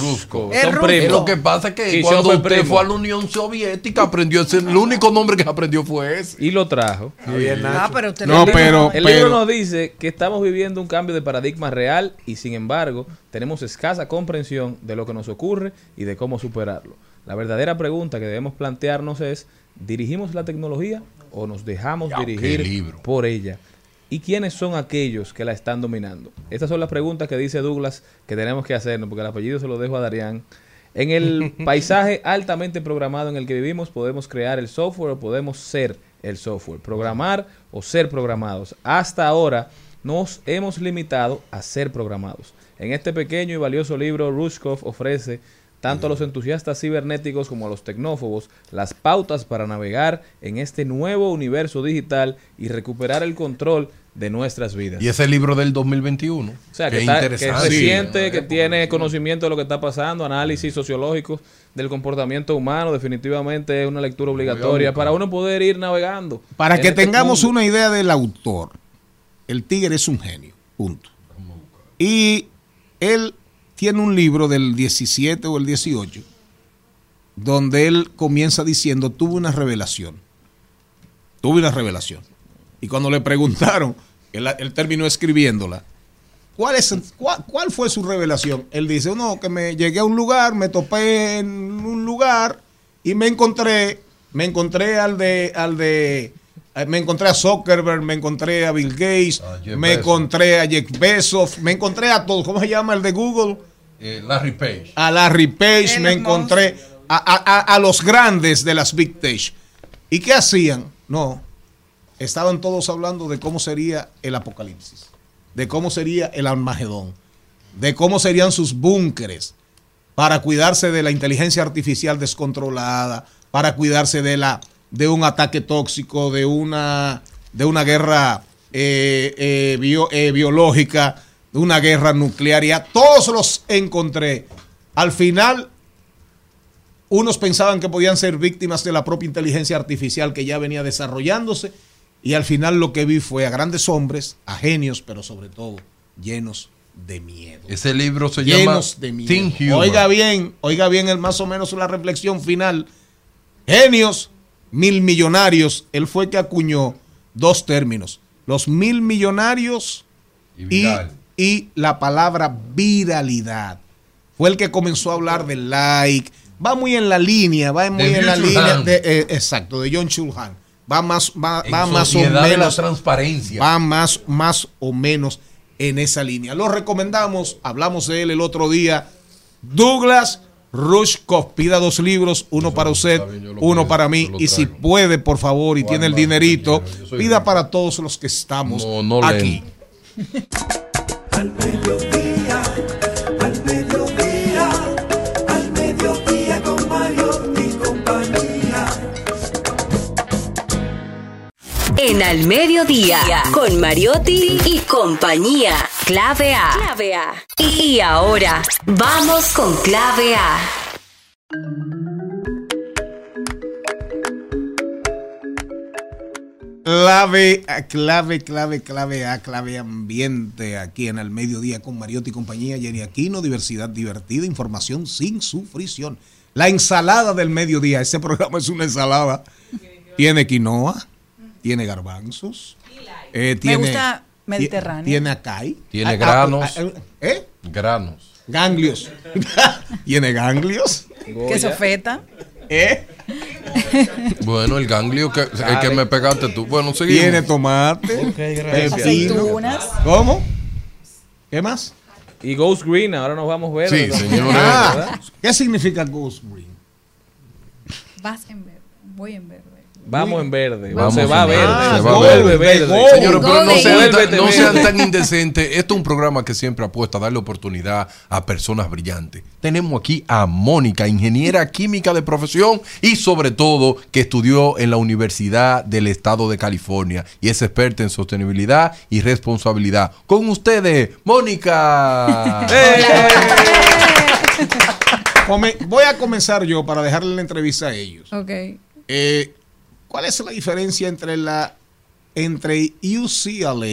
primos. Lo que pasa es que cuando usted primo. fue a la Unión Soviética aprendió ese, el único nombre que aprendió fue ese. Y lo trajo. Bien, Nacho. Ah, pero usted No, lo- pero, El libro pero nos dice que estamos viviendo un cambio de paradigma real y sin embargo tenemos escasa comprensión de lo que nos ocurre y de cómo superarlo. La verdadera pregunta que debemos plantearnos es, ¿dirigimos la tecnología o nos dejamos Ya, dirigir libro. por ella? ¿Y quiénes son aquellos que la están dominando? Estas son las preguntas que dice Douglas que tenemos que hacernos, porque el apellido se lo dejo a Darían. En el (laughs) paisaje altamente programado en el que vivimos, podemos crear el software o podemos ser el software, programar o ser programados. Hasta ahora nos hemos limitado a ser programados. En este pequeño y valioso libro, Rushkov ofrece tanto a los entusiastas cibernéticos como a los tecnófobos las pautas para navegar en este nuevo universo digital y recuperar el control de nuestras vidas. Y ese libro del 2021. O sea, que, está- que es reciente, que tiene conocimiento de lo que está pasando, análisis sociológicos del comportamiento humano, definitivamente es una lectura obligatoria para uno poder ir navegando. para que este tengamos mundo. una idea del autor, el tigre es un genio, punto. Y él tiene un libro del 17 o el 18 donde él comienza diciendo, tuve una revelación. Tuve una revelación. Y cuando le preguntaron, él, terminó escribiéndola. ¿Cuál, es, cuál, cuál fue su revelación? Él dice, no, que me llegué a un lugar, me topé en un lugar y me encontré, me encontré al de, al de, me encontré a Zuckerberg, me encontré a Bill Gates, Jeff me Bezos. encontré a Jeff Bezos, me encontré a todos. ¿Cómo se llama el de Google? Eh, Larry Page. a Larry Page, me encontré a, a- a- a los grandes de las Big Tech. ¿Y qué hacían? No, estaban todos hablando de cómo sería el apocalipsis, de cómo sería el Armagedón, de cómo serían sus búnkeres para cuidarse de la inteligencia artificial descontrolada, para cuidarse de la de un ataque tóxico, de una de una guerra eh, eh, bio- eh, biológica, de una guerra nuclear. Y a todos los encontré. Al final, unos pensaban que podían ser víctimas de la propia inteligencia artificial que ya venía desarrollándose. Y al final lo que vi fue a grandes hombres, a genios, pero sobre todo llenos de miedo Ese libro se llama llenos de miedo. Oiga bien, oiga bien el más o menos la reflexión final. Genios, mil millonarios. Él fue que acuñó dos términos. Los mil millonarios Y y, la palabra viralidad. Fue el que comenzó a hablar del like. Va muy en la línea, va muy De en la línea de, eh, exacto, de John Chulhan. Va más, va, va más o menos transparencia. va más, más o menos en esa línea. Lo recomendamos, hablamos de él el otro día. Douglas Rushkoff, pida dos libros, uno para usted, bien, uno pido, para mí, y si puede, por favor, y ¿Cuál tiene el dinerito, pida para todos los que estamos No, no aquí. Al En Al Mediodía, con Mariotti y compañía. Clave A. Clave A. Y ahora, vamos con Clave A. Clave, a clave, clave, clave A, clave ambiente, aquí en el mediodía con Mariotti y compañía, Jenny Aquino, diversidad divertida, información sin sufrición. La ensalada del mediodía, este programa es una ensalada. Tiene quinoa, tiene garbanzos, eh, tiene, gusta mediterráneo. Tiene acai. Tiene Ah, ah, granos. ah, ¿Eh? Granos. Ganglios. (laughs) tiene ganglios. Queso feta. ¿Eh? Bueno, el ganglio que, el que me pegaste tú. Bueno, seguimos. Tiene tomate. Ok, gracias. pepino. Aceitunas. ¿Cómo? ¿Qué más? Y Ghost Green, ahora nos vamos a ver. Sí, señores. Ah, ¿Qué significa Ghost Green? Vas en verde. Voy en verde. Vamos en verde. Vamos se en va verde. verde. Ah, se va vuelve verde. Señores, pero no sean, tan, no verde. sean tan indecentes. Esto es un programa que siempre apuesta a darle oportunidad a personas brillantes. Tenemos aquí a Mónica, ingeniera química de profesión y sobre todo que estudió en la Universidad del Estado de California y es experta en sostenibilidad y responsabilidad. Con ustedes, Mónica. (laughs) Come- voy a comenzar yo para dejarle la entrevista a ellos. Ok. Eh, ¿Cuál es la diferencia entre la entre UCLA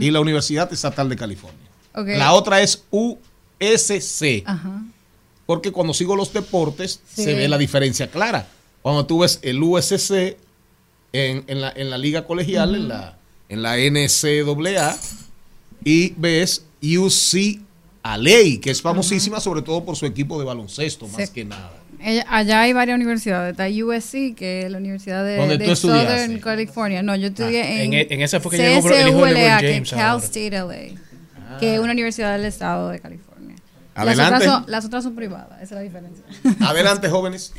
y la Universidad Estatal de California? La otra es USC. Ajá. Porque cuando sigo los deportes Sí. se ve la diferencia clara. Cuando tú ves el USC en, en la, en la liga colegial, en, la, en la NCAA, y ves UCLA, que es famosísima sobre todo por su equipo de baloncesto, más que nada. Ella- allá hay varias universidades. Está USC, que es la Universidad de, ¿Dónde de tú estudiaste? Southern California. No, yo estudié Ah, en, en e- en esa fue que llegó que James Cal ahora. State LA, que es una universidad del estado de California. Las Adelante. otras, son, las otras son privadas, esa es la diferencia. (laughs) Adelante, jóvenes.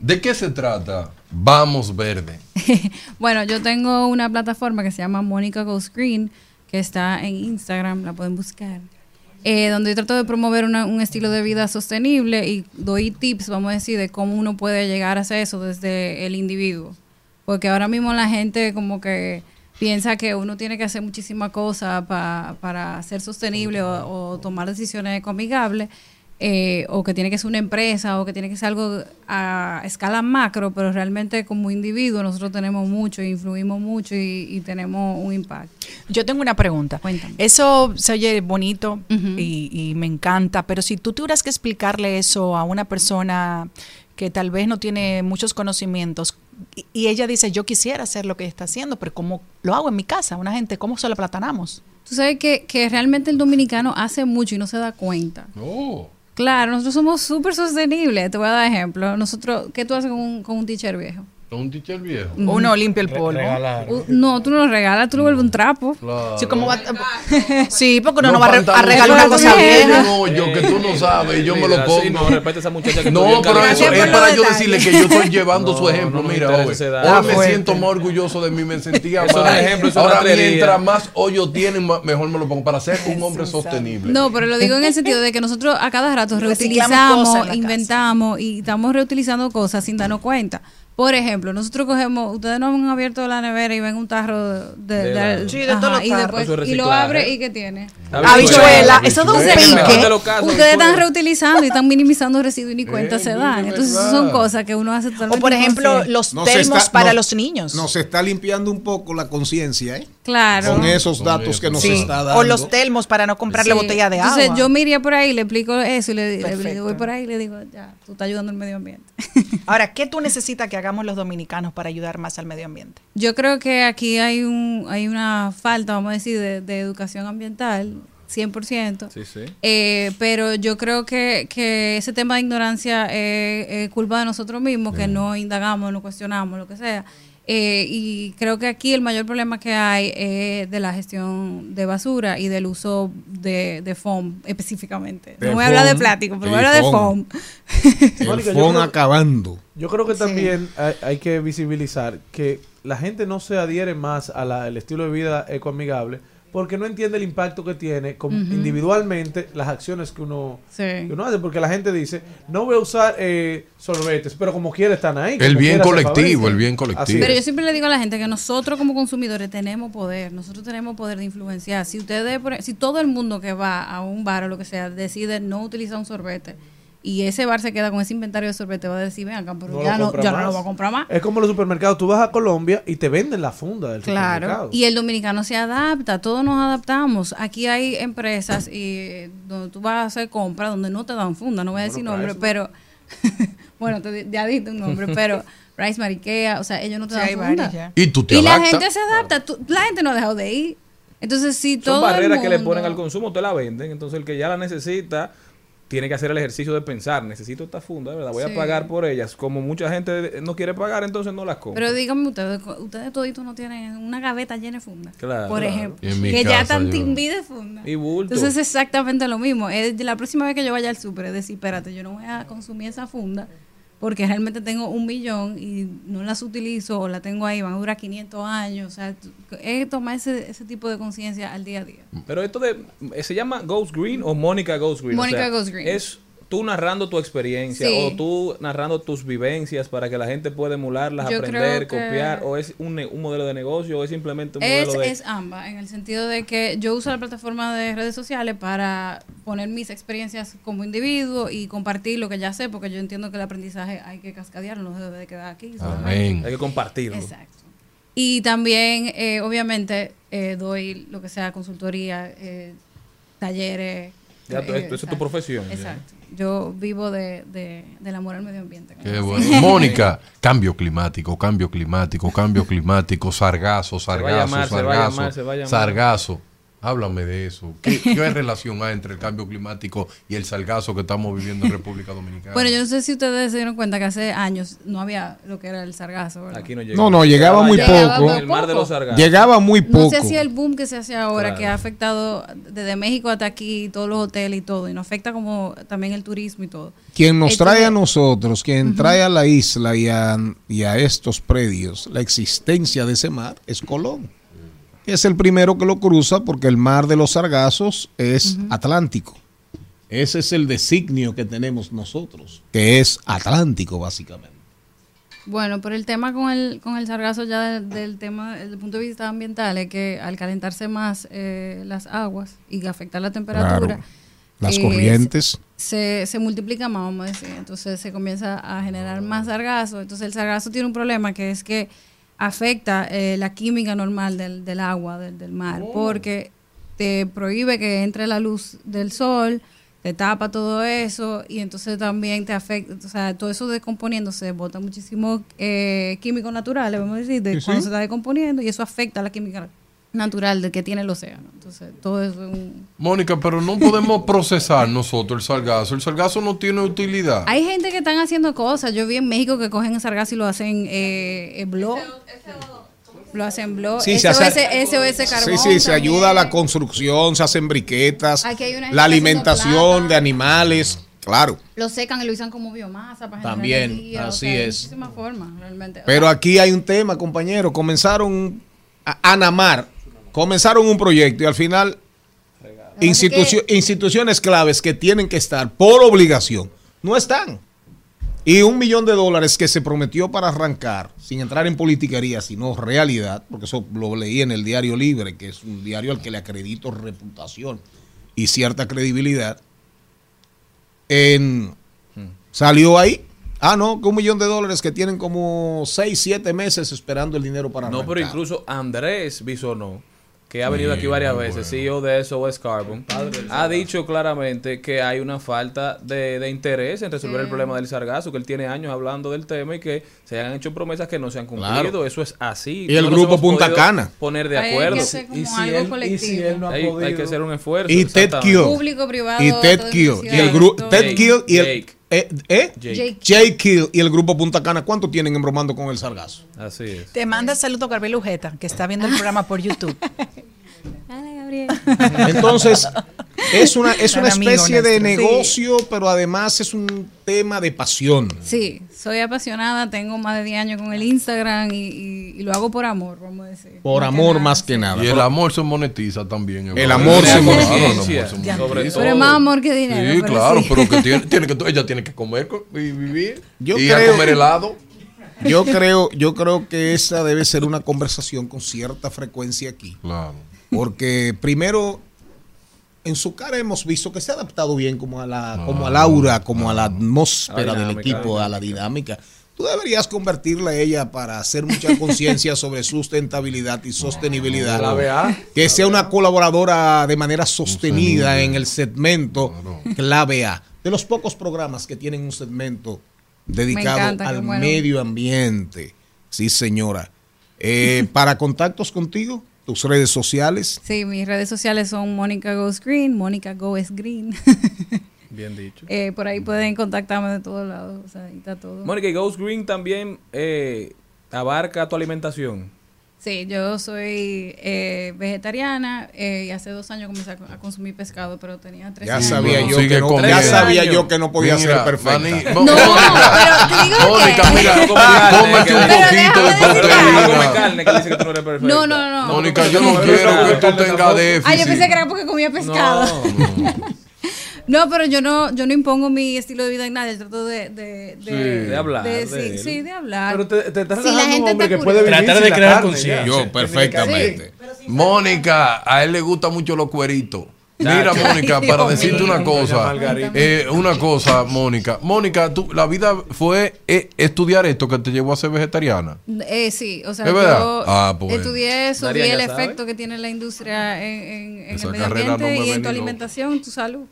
¿De qué se trata? Vamos verde. (laughs) Bueno, yo tengo una plataforma que se llama Mónica Go Screen, que está en Instagram, la pueden buscar, eh, donde yo trato de promover una- un estilo de vida sostenible y doy tips, vamos a decir, de cómo uno puede llegar a hacer eso desde el individuo. Porque ahora mismo la gente como que piensa que uno tiene que hacer muchísimas cosas pa- para ser sostenible o, o tomar decisiones ecoamigables eh, o que tiene que ser una empresa o que tiene que ser algo a escala macro, pero realmente como individuo nosotros tenemos mucho, influimos mucho y, y tenemos un impacto. Yo tengo una pregunta. Eso se oye bonito y, y me encanta, pero si tú tuvieras que explicarle eso a una persona que tal vez no tiene muchos conocimientos y, y ella dice, yo quisiera hacer lo que está haciendo, pero ¿cómo lo hago en mi casa? Una gente, ¿cómo se lo platanamos? Tú sabes que, que realmente el dominicano hace mucho y no se da cuenta. Claro, nosotros somos súper sostenibles. Te voy a dar ejemplo. Nosotros, ¿qué tú haces con un, con un teacher viejo? Un teacher viejo. Uno limpia el polvo. Uh, No, tú no lo regalas, tú lo vuelves un trapo. Claro. Sí, ¿cómo va- (laughs) sí, porque uno no, Los va a, regalar una cosa vieja. un hoyo que tú no sabes yo me lo pongo. sí, no, respeta esa muchacha que No, pero eso es para yo decirle que yo estoy llevando (laughs) No, su ejemplo. no Mira, hoy, me siento más orgulloso de mí, me sentía no es Ahora, mientras más hoyo tienen, mejor me lo pongo para ser un hombre sostenible. No, pero lo digo en el sentido de que nosotros a cada rato reutilizamos, inventamos y estamos reutilizando cosas sin darnos cuenta. Por ejemplo, nosotros cogemos, ustedes no han abierto la nevera y ven un tarro de, De de- helado. Sí, de todos los y tarros. después Eso es y lo abre y qué tiene. Habichuela, eso un mejor pique. de los casos, Ustedes están reutilizando y están minimizando residuos y ni cuenta se dan. Entonces verdad. son cosas que uno hace totalmente O por ejemplo, los termos está- para nos- los niños. Nos está limpiando un poco la conciencia, ¿eh? Claro. Con esos datos eso. que nos Sí. está dando. O los termos para no comprarle Sí. botella de Entonces, agua. yo me iría por ahí, le explico eso y le, le- voy por ahí y le digo, ya, tú estás ayudando al medio ambiente. (laughs) Ahora, ¿qué tú necesitas que hagamos los dominicanos para ayudar más al medio ambiente? Yo creo que aquí hay un hay una falta, vamos a decir, de, de educación ambiental, 100%. Sí, sí. Eh, pero yo creo que, que ese tema de ignorancia es, es culpa de nosotros mismos, que no indagamos, no cuestionamos, lo que sea. Eh, y creo que aquí el mayor problema que hay es de la gestión de basura y del uso de, de foam específicamente. De no voy a hablar de plástico, pero voy a hablar de foam. foam. El acabando. Yo creo que también hay, hay que visibilizar que la gente no se adhiere más al estilo de vida ecoamigable porque no entiende el impacto que tiene como individualmente las acciones que uno, Sí. que uno hace. Porque la gente dice, no voy a usar eh, sorbetes, pero como quiera están ahí. El bien colectivo, el bien colectivo. Pero yo siempre le digo a la gente que nosotros como consumidores tenemos poder, nosotros tenemos poder de influenciar. Si ustedes, por- si todo el mundo que va a un bar o lo que sea decide no utilizar un sorbete y ese bar se queda con ese inventario de sorbete, va a decir, ven acá, pero No ya, lo no, ya no lo va a comprar más. Es como los supermercados. Tú vas a Colombia y te venden la funda del Claro, supermercado. y el dominicano se adapta, todos nos adaptamos. Aquí hay empresas y donde tú vas a hacer compras donde no te dan funda, no voy a decir Bueno, nombre, pero (laughs) bueno, te ya diste un nombre, (laughs) pero Rice Mariquea, o sea, ellos no te Sí, dan funda. Y tú te Y la gente se adapta, tú- la gente no ha dejado de ir. Entonces, si Son todo barreras el que le ponen al consumo, te la venden. Entonces, el que ya la necesita tiene que hacer el ejercicio de pensar, necesito esta funda, ¿verdad? Voy Sí. a pagar por ellas. Como mucha gente no quiere pagar, entonces no las compra. Pero díganme ustedes, ustedes toditos no tienen una gaveta llena de funda. Claro, por claro. ejemplo. Que ya están timbi de funda. Y bulto. Entonces es exactamente lo mismo. Es la próxima vez que yo vaya al súper, es decir, espérate, yo no voy a consumir esa funda porque realmente tengo un millón y no las utilizo o la tengo ahí, van a durar 500 años. O sea, es tomar ese, ese tipo de conciencia al día a día. Pero esto de se llama Ghost Green o Mónica Ghost Green. O Mónica sea, Ghost Green. Es tú narrando tu experiencia Sí. o tú narrando tus vivencias para que la gente pueda emularlas, Yo aprender, copiar o es un, un modelo de negocio o es simplemente un Es, modelo de es ambas, en el sentido de que yo uso la plataforma de redes sociales para poner mis experiencias como individuo y compartir lo que ya sé, porque yo entiendo que el aprendizaje hay que cascadearlo, no debe de quedar aquí. Amén. hay que compartirlo. Exacto. Y también, eh, obviamente, eh, doy lo que sea consultoría, eh, talleres. Ya, eh, esa es tu exacto. profesión, ya. Yo vivo de, de- del amor al medio ambiente. Qué bueno. (laughs) Mónica, cambio climático, cambio climático, cambio climático, sargazo, sargazo, sargazo, sargazo. Háblame de eso. ¿Qué, qué (laughs) relación hay entre el cambio climático y el sargazo que estamos viviendo en República Dominicana? Bueno, yo no sé si ustedes se dieron cuenta que hace años no había lo que era el sargazo. ¿verdad? Aquí no llega. No, no, llegaba muy Llegaba poco. El mar de los sargazos. Llegaba muy No poco. se hacía el boom que se hace ahora, Claro. que ha afectado desde México hasta aquí, todos los hoteles y todo, y nos afecta como también el turismo y todo. Quien nos Entonces- trae a nosotros, quien trae a la isla y a, y a estos predios la existencia de ese mar es Colón. Es el primero que lo cruza porque el mar de los sargazos es Atlántico. Ese es el designio que tenemos nosotros, que es Atlántico básicamente. Bueno, pero el tema con el, con el sargazo ya del, del tema, desde el punto de vista ambiental, es que al calentarse más eh, las aguas y afectar la temperatura, Claro. Las eh, corrientes. se, se multiplica más, vamos a decir. Entonces se comienza a generar más sargazo. Entonces el sargazo tiene un problema que es que afecta eh, la química normal del, del agua, del, del mar, porque te prohíbe que entre la luz del sol, te tapa todo eso y entonces también te afecta, o sea, todo eso descomponiéndose, bota muchísimo eh, químicos naturales, vamos a decir, de sí. cuando se está descomponiendo y eso afecta a la química natural de que tiene el océano. Entonces, todo es un... Mónica, pero no podemos (laughs) procesar nosotros el sargazo. El sargazo no tiene utilidad. Hay gente que están haciendo cosas. Yo vi en México que cogen sargazo y lo hacen eh, en blog. Lo hacen blog. Sí, se SOS, hace- SOS carbón. Sí, sí, se también. ayuda a la construcción, se hacen briquetas, Aquí hay una gente la alimentación de animales, claro. Lo secan y lo usan como biomasa para También, energía, o así sea, es. realmente. Pero aquí hay un tema, compañero. Comenzaron a Anamar, comenzaron un proyecto y al final institucio- instituciones claves que tienen que estar por obligación no están. Y un millón de dólares que se prometió para arrancar, sin entrar en politiquería, sino realidad, porque eso lo leí en el Diario Libre, que es un diario al que le acredito reputación y cierta credibilidad, en, salió ahí. Ah, no, que un millón de dólares que tienen como 6, 7 meses esperando el dinero para No, arrancar. pero incluso Andrés Bisonó, que ha venido aquí varias veces, CEO de SOS Carbon, ha dicho claramente que hay una falta de, de interés en resolver el problema del sargazo, que él tiene años hablando del tema y que se han hecho promesas que no se han cumplido. Claro. Eso es así. Y el No grupo Punta Cana. Poner de Hay que acuerdo. hacer como Y si algo él- y si colectivo. él no ha hay, hay que hacer un esfuerzo. Y Ted. Kill. Público, privado, Y Ted Kill. Y el grupo. Ted Kill y el Jake. Eh, ¿eh? Jake. Jake Kill y el grupo Punta Cana, ¿cuánto tienen embromando con el sargazo? Así es. Te manda saludo Carmelo Ujeta, que está viendo el programa por YouTube. (laughs) (laughs) Entonces, es una, es una especie de negocio, pero además es un tema de pasión. Sí, soy apasionada, tengo más de 10 años con el Instagram y, y- y lo hago por amor, vamos a decir. Por Más que amor nada, más que nada. Y el amor se monetiza también. El amor se monetiza. Sobre. Pero es más amor que dinero. Sí, pero claro, sí. pero que tiene, tiene que, ella tiene que comer co- y vivir. Yo y creo- a comer helado. Yo creo, yo creo que esa debe ser una conversación con cierta frecuencia aquí. Claro. Porque primero, en su cara hemos visto que se ha adaptado bien como a la, como al aura, como a la atmósfera la del dinámica, equipo, a la dinámica. Tú deberías convertirla a ella para hacer mucha (laughs) conciencia sobre sustentabilidad y sostenibilidad. Clave A. Que sea una colaboradora de manera sostenida en el segmento clave A. De los pocos programas que tienen un segmento dedicado encanta, al bueno. medio ambiente. Sí, señora. Eh, para contactos contigo, tus redes sociales. Sí, mis redes sociales son Mónica Goes Green, Mónica Goes Green. (laughs) Bien dicho. Eh, por ahí pueden contactarme de todos lados, o sea, ahí está todo. Mónica, y Ghost Green también eh, abarca tu alimentación. Sí, yo soy eh, vegetariana eh, y hace dos años comencé a, a consumir pescado, pero tenía tres Ya años. sabía yo que no, ya sabía yo que no podía Mira, ser perfecta. Mani- No, Mónica, pero te digo Mónica, que- mira, No cómete un poquito de déjame decirte No proteína. carne, que dice que tú no eres perfecta. No, no, no. Mónica, yo no quiero que tú tengas déficit. Ah, yo pensé que era porque comía pescado. No, pero yo no, yo no impongo mi estilo de vida en nadie. Trato de, de, de, Sí, de hablar de- de sí, de hablar. Pero te, te estás Si la un hombre que puede vivir Tratar de crear carne, conciencia. ya. Yo, perfectamente. Mónica, a él le gustan mucho los cueritos. Mira. Mónica, para Dios decirte mío. una cosa, eh, una cosa, Mónica. Mónica, tú, la vida fue eh, estudiar esto que te llevó a ser vegetariana. Eh, sí, o sea, ¿Es verdad? yo Ah, pues. estudié eso, vi el sabe. efecto que tiene la industria en, en- en el medio no ambiente me y en tu alimentación, tu salud.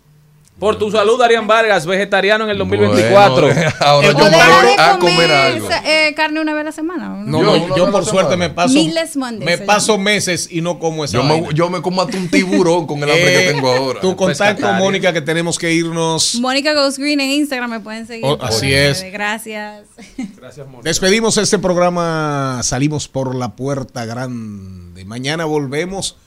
Por tu salud, Darían Vargas, vegetariano en el 2024. Bueno, (laughs) ahora yo voy a comer algo. eh, carne una vez a la semana. ¿o No, Yo, no, yo por suerte semana. me paso, Meatless Monday me paso meses y no como esa Yo me, yo me como hasta un tiburón con el hambre Eh, que tengo ahora. Tu contacto. Mónica, que tenemos que irnos. Mónica Ghost Green en Instagram me pueden seguir. Oh, así es. Gracias. (laughs) Gracias, Mónica. Despedimos este programa, salimos por la puerta grande. Mañana volvemos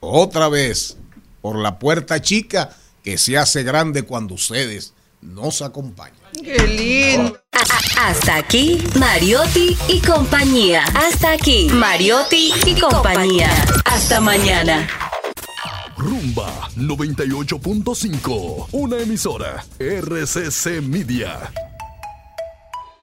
otra vez por la puerta chica que se hace grande cuando ustedes nos acompañan. Qué lindo. Hasta aquí, Mariotti y compañía. Hasta aquí, Mariotti y compañía. Hasta mañana. Rumba 98.5, una emisora RCC Media.